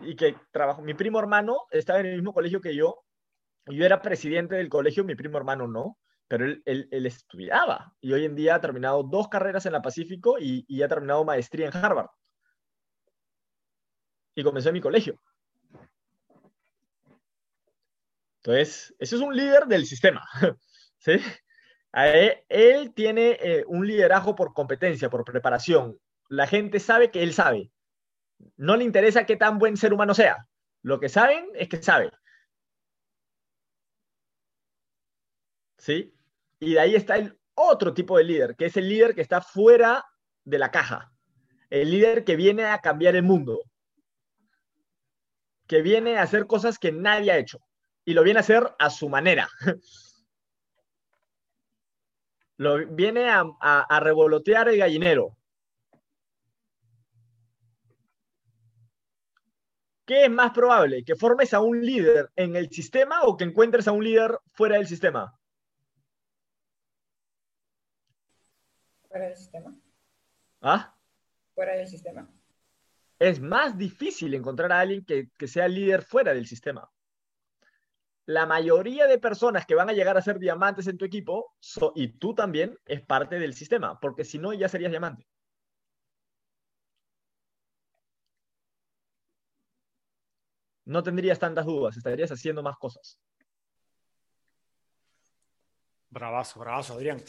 Y que trabajó. Mi primo hermano estaba en el mismo colegio que yo. Yo era presidente del colegio, mi primo hermano no, pero él, él, él estudiaba. Y hoy en día ha terminado dos carreras en la Pacífico y, y ha terminado maestría en Harvard. Y comenzó en mi colegio. Entonces, ese es un líder del sistema. ¿sí? Él, él, tiene eh, un liderazgo por competencia, por preparación. La gente sabe que él sabe. No le interesa qué tan buen ser humano sea. Lo que saben es que sabe. ¿Sí? Y de ahí está el otro tipo de líder, que es el líder que está fuera de la caja. El líder que viene a cambiar el mundo. Que viene a hacer cosas que nadie ha hecho y lo viene a hacer a su manera. Lo viene a, a, a, revolotear el gallinero. ¿Qué es más probable? ¿Que formes a un líder en el sistema o que encuentres a un líder fuera del sistema? Fuera del sistema. ¿Ah? Fuera del sistema. Es más difícil encontrar a alguien que, que sea líder fuera del sistema la mayoría de personas que van a llegar a ser diamantes en tu equipo, y tú también, es parte del sistema, porque si no, ya serías diamante. No tendrías tantas dudas, estarías haciendo más cosas. Bravazo, bravazo, Adrián.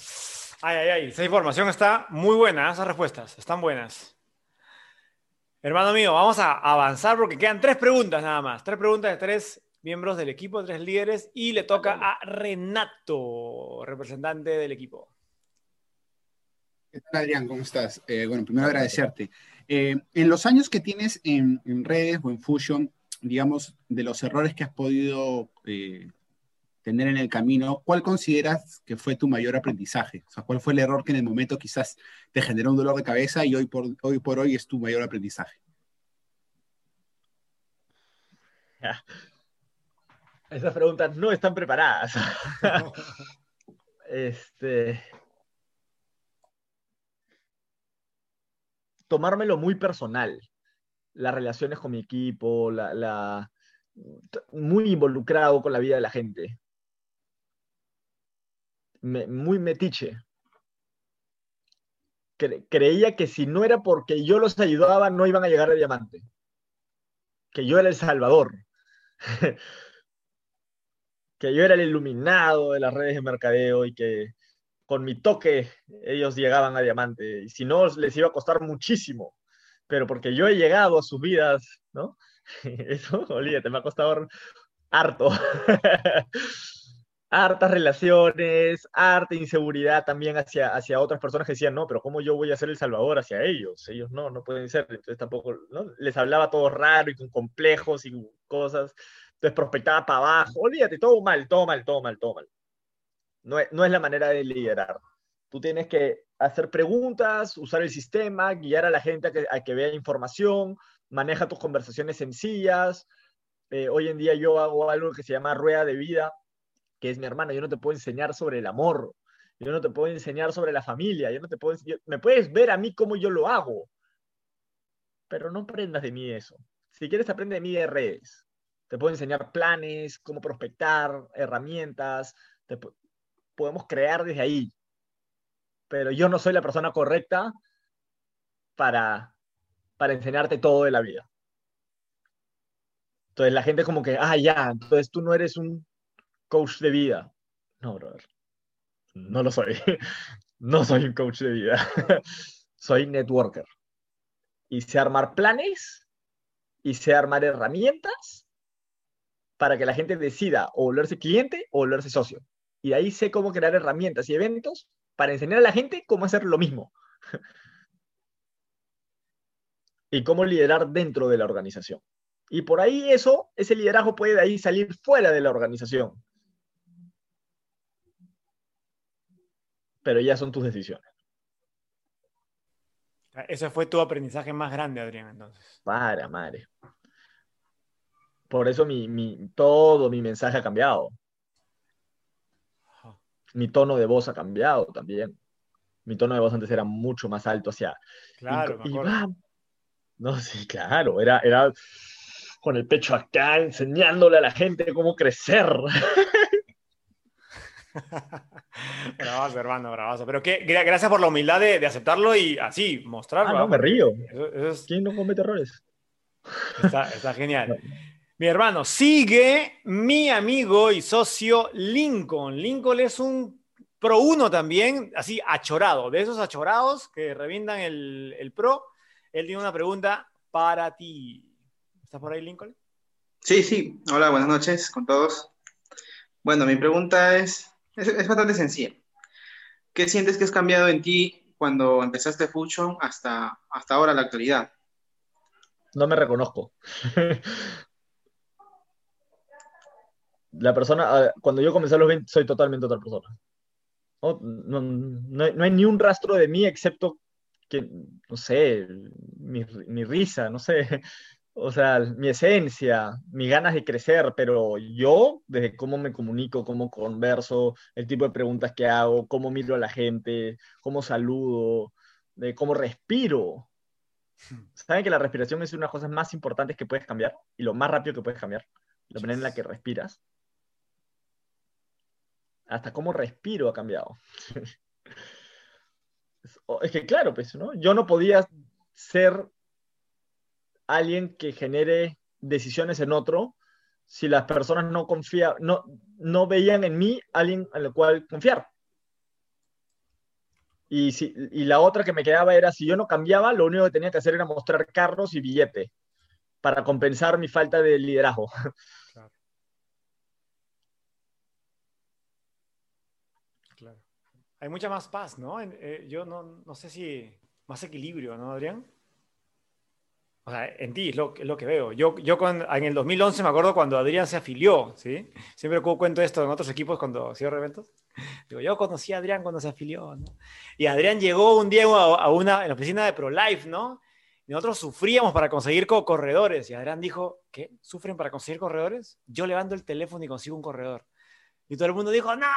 Ay, ay, ay, esa información está muy buena, esas respuestas están buenas. Hermano mío, vamos a avanzar porque quedan tres preguntas nada más. Tres preguntas de tres miembros del equipo, tres líderes, y le toca a Renato, representante del equipo. ¿Qué tal, Adrián? ¿Cómo estás? Eh, bueno, primero agradecerte. Eh, en los años que tienes en, en, redes o en Fusion, digamos, de los errores que has podido eh, tener en el camino, ¿cuál consideras que fue tu mayor aprendizaje? O sea, ¿cuál fue el error que en el momento quizás te generó un dolor de cabeza y hoy por hoy, por hoy es tu mayor aprendizaje? Esas preguntas no están preparadas. este. Tomármelo muy personal. Las relaciones con mi equipo, la, la, muy involucrado con la vida de la gente. Me- muy metiche. Cre- creía que si no era porque yo los ayudaba, no iban a llegar a diamante. Que yo era el salvador. que yo era el iluminado de las redes de mercadeo y que con mi toque ellos llegaban a diamante. Y si no, les iba a costar muchísimo. Pero porque yo he llegado a sus vidas, ¿no? Eso, olvídate, me ha costado harto. Hartas relaciones, harta inseguridad también hacia, hacia otras personas que decían, no, pero ¿cómo yo voy a ser el salvador hacia ellos? Ellos no, no pueden ser. Entonces tampoco, ¿no? Les hablaba todo raro y con complejos y cosas. Entonces prospectaba para abajo. Olvídate, todo mal, todo mal, todo mal, todo mal. No es, no es la manera de liderar. Tú tienes que hacer preguntas, usar el sistema, guiar a la gente a que, vea información, maneja tus conversaciones sencillas. Eh, hoy en día yo hago algo que se llama rueda de vida, que es mi hermana. Yo no te puedo enseñar sobre el amor, yo no te puedo enseñar sobre la familia, yo no te puedo yo- me puedes ver a mí cómo yo lo hago, pero no aprendas de mí eso. Si quieres, aprende de mí de redes. Te puedo enseñar planes, cómo prospectar, herramientas, te po- podemos crear desde ahí. Pero yo no soy la persona correcta para, para enseñarte todo de la vida. Entonces la gente como que, ah, ya, entonces tú no eres un coach de vida. No, brother. No lo soy. No soy un coach de vida. Soy networker. Y sé armar planes y sé armar herramientas para que la gente decida o volverse cliente o volverse socio. Y de ahí sé cómo crear herramientas y eventos para enseñar a la gente cómo hacer lo mismo. y cómo liderar dentro de la organización. Y por ahí eso, ese liderazgo puede de ahí salir fuera de la organización. Pero ya son tus decisiones. Ese fue tu aprendizaje más grande, Adrián, entonces. Para, madre. Por eso mi, mi- todo mi mensaje ha cambiado. Mi tono de voz ha cambiado también. Mi tono de voz antes era mucho más alto hacia... Claro, y, me acuerdo. No, sí, claro, era, era con el pecho acá, enseñándole a la gente cómo crecer. bravazo, hermano, bravazo. Pero gra- gracias por la humildad de, de aceptarlo y así mostrarlo. Ah, no, ¿ah? me río. Eso, eso es- ¿Quién no comete errores? está, está genial. Mi hermano, sigue mi amigo y socio Lincoln. Lincoln es un Pro 1 también, así achorado, de esos achorados que revientan el, el Pro. Él tiene una pregunta para ti. ¿Estás por ahí, Lincoln? Sí, sí. Hola, buenas noches con todos. Bueno, mi pregunta es, es, es bastante sencilla. ¿Qué sientes que has cambiado en ti cuando empezaste Fusion hasta, hasta ahora, la actualidad? No me reconozco. La persona, cuando yo comencé a los 20, soy totalmente otra persona. No, no, no hay, no hay ni un rastro de mí excepto que, no sé, mi, mi risa, no sé, o sea, mi esencia, mis ganas de crecer, pero yo, desde cómo me comunico, cómo converso, el tipo de preguntas que hago, cómo miro a la gente, cómo saludo, de cómo respiro. ¿Saben que la respiración es una de las cosas más importantes que puedes cambiar? Y lo más rápido que puedes cambiar. La manera en la que respiras. Hasta cómo respiro ha cambiado. Es- que claro, pues, ¿no? Yo no podía ser alguien que genere decisiones en otro si las personas no confía, no, no veían en mí alguien en el cual confiar. Y, si, y la otra que me quedaba era, si yo no cambiaba, lo único que tenía que hacer era mostrar carros y billete para compensar mi falta de liderazgo. Claro. Hay mucha más paz, ¿no? En- eh, yo no, no sé si más equilibrio, ¿no, Adrián? O sea, en ti es lo, es lo que veo. Yo, yo en el 2011 me acuerdo cuando Adrián se afilió, ¿sí? Siempre cu- cuento esto en otros equipos cuando cierro eventos. Digo, yo conocí a Adrián cuando se afilió, ¿no? Y Adrián llegó un día a, a una, en la oficina de ProLife, ¿no? Y nosotros sufríamos para conseguir co- corredores. Y Adrián dijo, ¿qué? ¿Sufren para conseguir corredores? Yo levanto el teléfono y consigo un corredor. Y todo el mundo dijo, ¡No!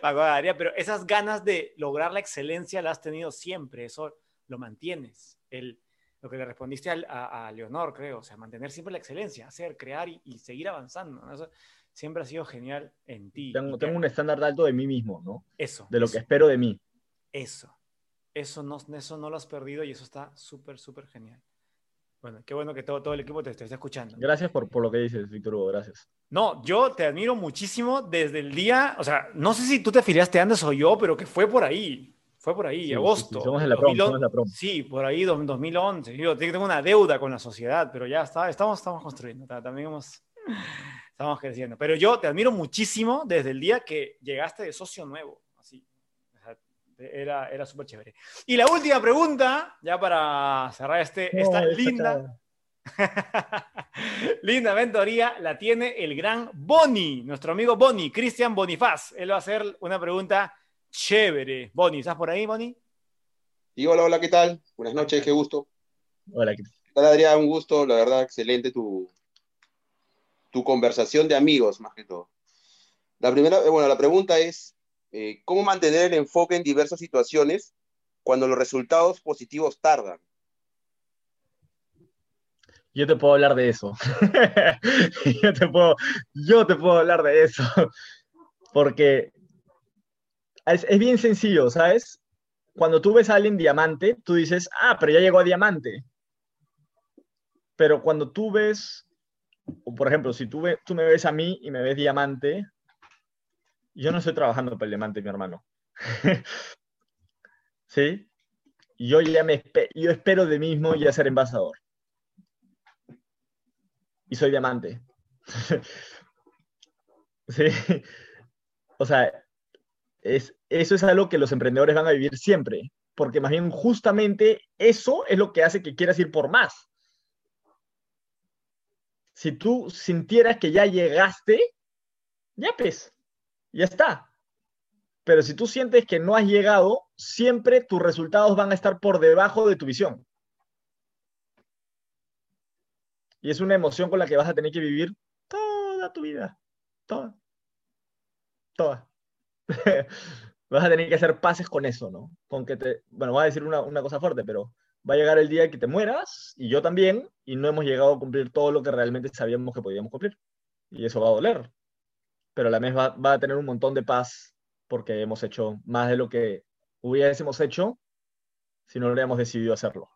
Pero esas ganas de lograr la excelencia las has tenido siempre, eso lo mantienes. El, lo que le respondiste a, a Leonor, creo, o sea, mantener siempre la excelencia, hacer, crear y, y seguir avanzando. ¿no? Eso siempre ha sido genial en ti. Tengo, tengo un estándar alto de mí mismo, ¿no? Eso. De lo eso, que espero de mí. Eso. Eso no, eso no lo has perdido y eso está súper, súper genial. Bueno, qué bueno que todo, todo el equipo te, te está escuchando. Gracias por, por lo que dices, Víctor Hugo, gracias. No, yo te admiro muchísimo desde el día, o sea, no sé si tú te afiliaste antes o yo, pero que fue por ahí. Fue por ahí, Sí, sí, agosto. sí, somos de la prom, 2011. somos de la prom. Sí, por ahí, dos- 2011. Yo tengo una deuda con la sociedad, pero ya está, estamos, estamos construyendo, ta- también hemos, estamos creciendo. Pero yo te admiro muchísimo desde el día que llegaste de socio nuevo, era, era súper chévere. Y la última pregunta, ya para cerrar este, esta No, esta linda, linda mentoría, la tiene el gran Boni, nuestro amigo Boni, Cristian Bonifaz. Él va a hacer una pregunta chévere. Boni, ¿estás por ahí, Boni? Y hola, hola, ¿qué tal? Buenas noches, qué gusto. Hola, ¿qué- ¿Qué tal, Adrián? Un gusto, la verdad, excelente tu, tu conversación de amigos, más que todo. La primera, eh, bueno, la pregunta es, eh, ¿cómo mantener el enfoque en diversas situaciones cuando los resultados positivos tardan? Yo te puedo hablar de eso. yo, te puedo, yo te puedo hablar de eso. Porque es, es bien sencillo, ¿sabes? Cuando tú ves a alguien diamante, tú dices, ah, pero ya llegó a diamante. Pero cuando tú ves, por ejemplo, si tú, ve- tú me ves a mí y me ves diamante, yo no estoy trabajando para el diamante, mi hermano. ¿Sí? Yo ya me yo espero de mí mismo ya ser embajador y soy diamante. sí. O sea, es, eso es algo que los emprendedores van a vivir siempre, porque más bien justamente eso es lo que hace que quieras ir por más. Si tú sintieras que ya llegaste, ya pues, ya está. Pero si tú sientes que no has llegado, siempre tus resultados van a estar por debajo de tu visión. Y es una emoción con la que vas a tener que vivir toda tu vida. Toda. Toda. vas a tener que hacer pases con eso, ¿no? Con que te. Bueno, voy a decir una, una cosa fuerte, pero va a llegar el día que te mueras, y yo también, y no hemos llegado a cumplir todo lo que realmente sabíamos que podíamos cumplir. Y eso va a doler. Pero a la vez va, va a tener un montón de paz porque hemos hecho más de lo que hubiésemos hecho si no hubiéramos decidido hacerlo.